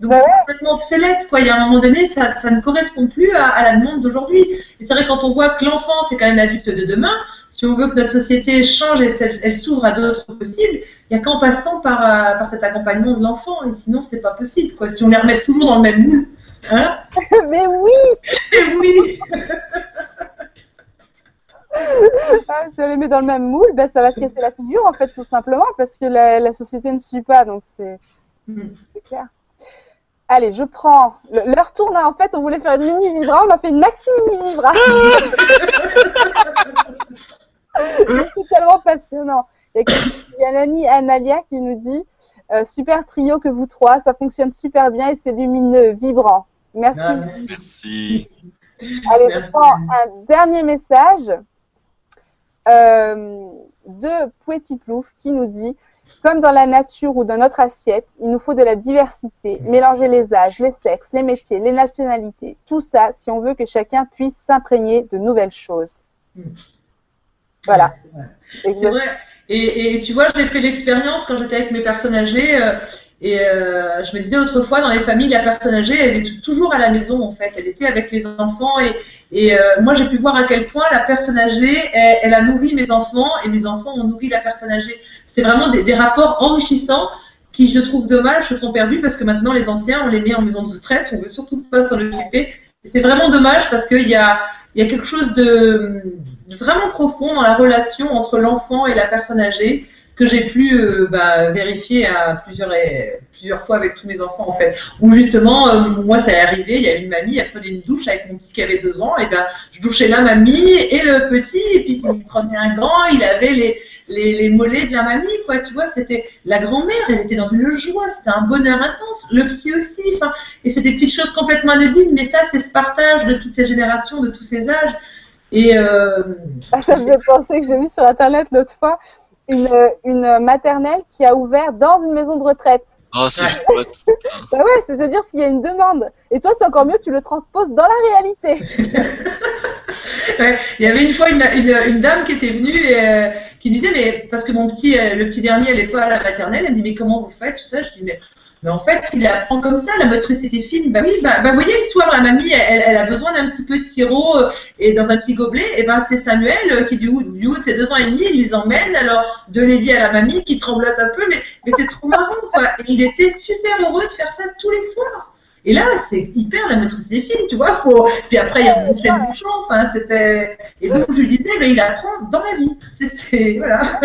donc c'est complètement obsolète quoi. Il y a un moment donné ça, ça ne correspond plus à, à la demande d'aujourd'hui. Et c'est vrai quand on voit que l'enfant c'est quand même l'adulte de demain si on veut que notre société change et elle, s'ouvre à d'autres possibles, il n'y a qu'en passant par, euh, par cet accompagnement de l'enfant. Et sinon, c'est pas possible. Quoi. Si on les remet toujours dans le même moule. Hein Mais oui Mais oui ah, Si on les met dans le même moule, ben, ça va se casser la figure, en fait, tout simplement, parce que la, la société ne suit pas. Donc, c'est mm. clair. Allez, je prends. L'heure tourne là, en fait, on voulait faire une mini vibra, on a fait une maxi mini vibra. c'est tellement passionnant. Il y a Nani Analia qui nous dit euh, super trio que vous trois, ça fonctionne super bien et c'est lumineux, vibrant. Merci. Ah, merci. Allez, je prends un dernier message euh, de Poueti Plouf qui nous dit comme dans la nature ou dans notre assiette, il nous faut de la diversité, mélanger les âges, les sexes, les métiers, les nationalités, tout ça si on veut que chacun puisse s'imprégner de nouvelles choses. Voilà. C'est vrai. Et, tu vois, j'ai fait l'expérience quand j'étais avec mes personnes âgées. Euh, et euh, je me disais autrefois, dans les familles, la personne âgée, elle est toujours à la maison, en fait. Elle était avec les enfants. Et, et euh, moi, j'ai pu voir à quel point la personne âgée, elle, a nourri mes enfants et mes enfants ont nourri la personne âgée. C'est vraiment des, des, rapports enrichissants qui, je trouve dommage, se sont perdus parce que maintenant, les anciens, on les met en maison de retraite. On veut surtout pas s'en occuper. C'est vraiment dommage parce qu'il y a, y a quelque chose de, vraiment profond dans la relation entre l'enfant et la personne âgée que j'ai pu euh, bah, vérifier à plusieurs, plusieurs fois avec tous mes enfants en fait. Où justement, euh, moi ça est arrivé, il y a une mamie, elle prenait une douche avec mon petit qui avait deux ans, et ben je douchais la mamie et le petit, et puis s'il prenait un grand, il avait les, les, les, mollets de la mamie, quoi, tu vois, c'était la grand-mère, elle était dans une joie, c'était un bonheur intense, le petit aussi, enfin, et c'est des petites choses complètement anodines, mais ça c'est ce partage de toutes ces générations, de tous ces âges. Et ah, ça me fait penser que j'ai vu sur internet l'autre fois une, une maternelle qui a ouvert dans une maison de retraite. Oh, c'est chouette. bah ouais, c'est de dire s'il y a une demande. Et toi, c'est encore mieux, tu le transposes dans la réalité. il y avait une fois une, une, dame qui était venue et euh, qui disait, mais parce que mon petit, euh, le petit dernier, elle n'est pas à la maternelle, elle me dit, mais comment vous faites tout ça? Je dis, mais mais en fait, il apprend comme ça, la motricité fine. Bah oui, bah, bah vous voyez, le soir, la mamie, elle, a besoin d'un petit peu de sirop euh, et dans un petit gobelet. Et ben, c'est Samuel euh, qui, du du de ses deux ans et demi, il les emmène. Alors, de les à la mamie qui tremblote un peu, mais, mais c'est trop marrant, quoi. Et il était super heureux de faire ça tous les soirs. Et là, c'est hyper la maîtrise des films, tu vois. Faut... Puis après, il y a le bouchon. Enfin, c'était. Et donc, je lui disais, mais il apprend dans la vie. C'est voilà.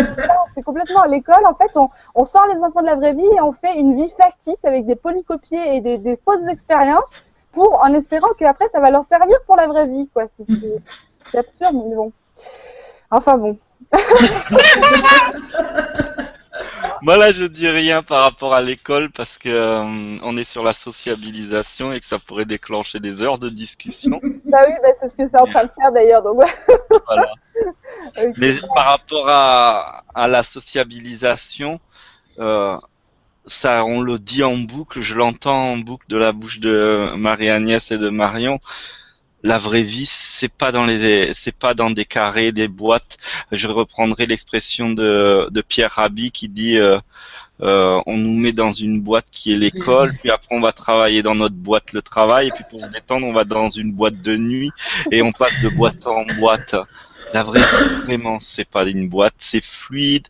C'est complètement l'école. En fait, on, on, sort les enfants de la vraie vie et on fait une vie factice avec des polycopiés et des, des fausses expériences pour, en espérant qu'après, ça va leur servir pour la vraie vie, quoi. C'est absurde, mais bon. Enfin bon. Moi là, je dis rien par rapport à l'école parce que euh, on est sur la sociabilisation et que ça pourrait déclencher des heures de discussion. bah oui, bah c'est ce que c'est en train de faire d'ailleurs. Donc voilà. Mais par rapport à, à la sociabilisation, euh, ça, on le dit en boucle, je l'entends en boucle de la bouche de Marie-Agnès et de Marion la vraie vie, c'est pas dans les, c'est pas dans des carrés, des boîtes. Je reprendrai l'expression de, de Pierre Rabhi qui dit, euh, euh, on nous met dans une boîte qui est l'école, puis après on va travailler dans notre boîte le travail, et puis pour se détendre, on va dans une boîte de nuit, et on passe de boîte en boîte. La vraie vie, vraiment, c'est pas une boîte, c'est fluide.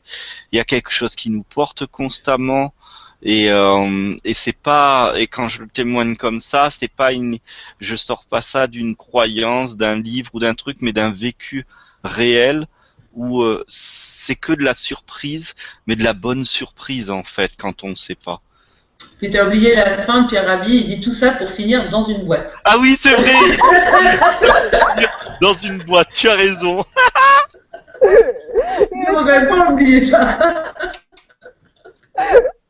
Il y a quelque chose qui nous porte constamment et euh, et c'est pas et quand je le témoigne comme ça c'est pas une je sors pas ça d'une croyance d'un livre ou d'un truc mais d'un vécu réel où euh, c'est que de la surprise mais de la bonne surprise en fait quand on ne sait pas. Puis t'as oublié la fin de Pierre Rabhi, il dit tout ça pour finir dans une boîte. Ah oui, c'est vrai! Dans une boîte, tu as raison! On va pas oublier ça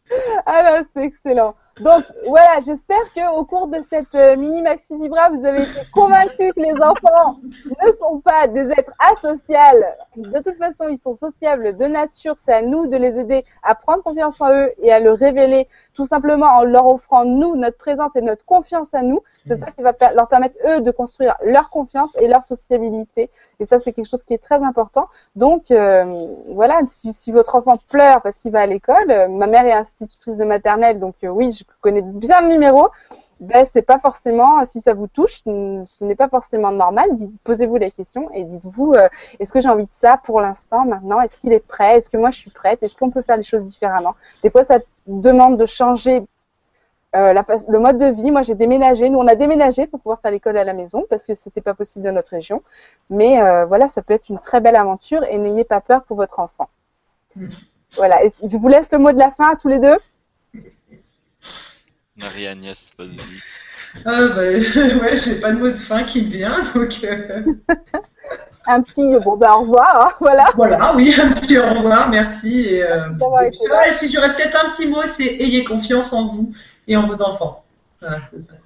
ah c'est excellent. Donc voilà, j'espère que au cours de cette euh, mini maxi vibra, vous avez été convaincus que les enfants ne sont pas des êtres asociales. De toute façon, ils sont sociables de nature. C'est à nous de les aider à prendre confiance en eux et à le révéler tout simplement en leur offrant nous notre présence et notre confiance à nous. C'est ça qui va leur permettre eux de construire leur confiance et leur sociabilité. Et ça, c'est quelque chose qui est très important. Donc euh, voilà, si, votre enfant pleure parce qu'il va à l'école, euh, ma mère est institutrice de maternelle, donc euh, oui, je connais bien le numéro. Ben, c'est pas forcément, si ça vous touche, ce n'est pas forcément normal. Posez-vous la question et dites-vous, est-ce que j'ai envie de ça pour l'instant, maintenant? Est-ce qu'il est prêt? Est-ce que moi je suis prête? Est-ce qu'on peut faire les choses différemment? Des fois, ça demande de changer euh, la, le mode de vie. Moi, j'ai déménagé. Nous, on a déménagé pour pouvoir faire l'école à la maison parce que c'était pas possible dans notre région. Mais euh, voilà, ça peut être une très belle aventure et n'ayez pas peur pour votre enfant. Voilà. je vous laisse le mot de la fin à tous les deux. Marie-Agnès, vas-y. Ah bah, ouais, j'ai pas de mot de fin qui vient, donc. Euh. un petit bon ben au revoir, hein, voilà. Voilà, oui, un petit au revoir, merci. Et, euh, et si j'aurais peut-être un petit mot, c'est ayez confiance en vous et en vos enfants.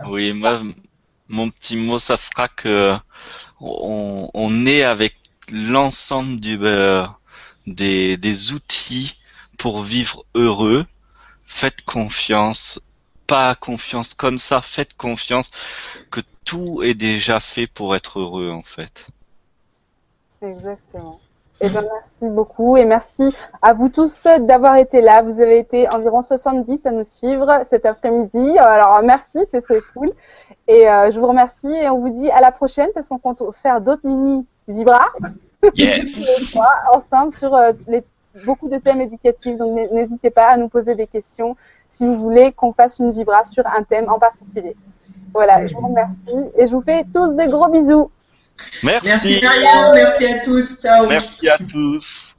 Oui, moi, mon petit mot, ça sera que on, on est avec l'ensemble du euh, des, des outils pour vivre heureux. Faites confiance, pas confiance comme ça. Faites confiance que tout est déjà fait pour être heureux en fait. Exactement. Eh ben, merci beaucoup et merci à vous tous d'avoir été là. Vous avez été environ 70 à nous suivre cet après-midi. Alors merci, c'est cool. Et euh, je vous remercie et on vous dit à la prochaine parce qu'on compte faire d'autres mini vibras. Yes. ensemble sur euh, les, beaucoup de thèmes éducatifs. Donc n'hésitez pas à nous poser des questions si vous voulez qu'on fasse une vibra sur un thème en particulier. Voilà, je vous remercie et je vous fais tous des gros bisous. Merci. Merci, merci à tous. Ciao. Merci à tous.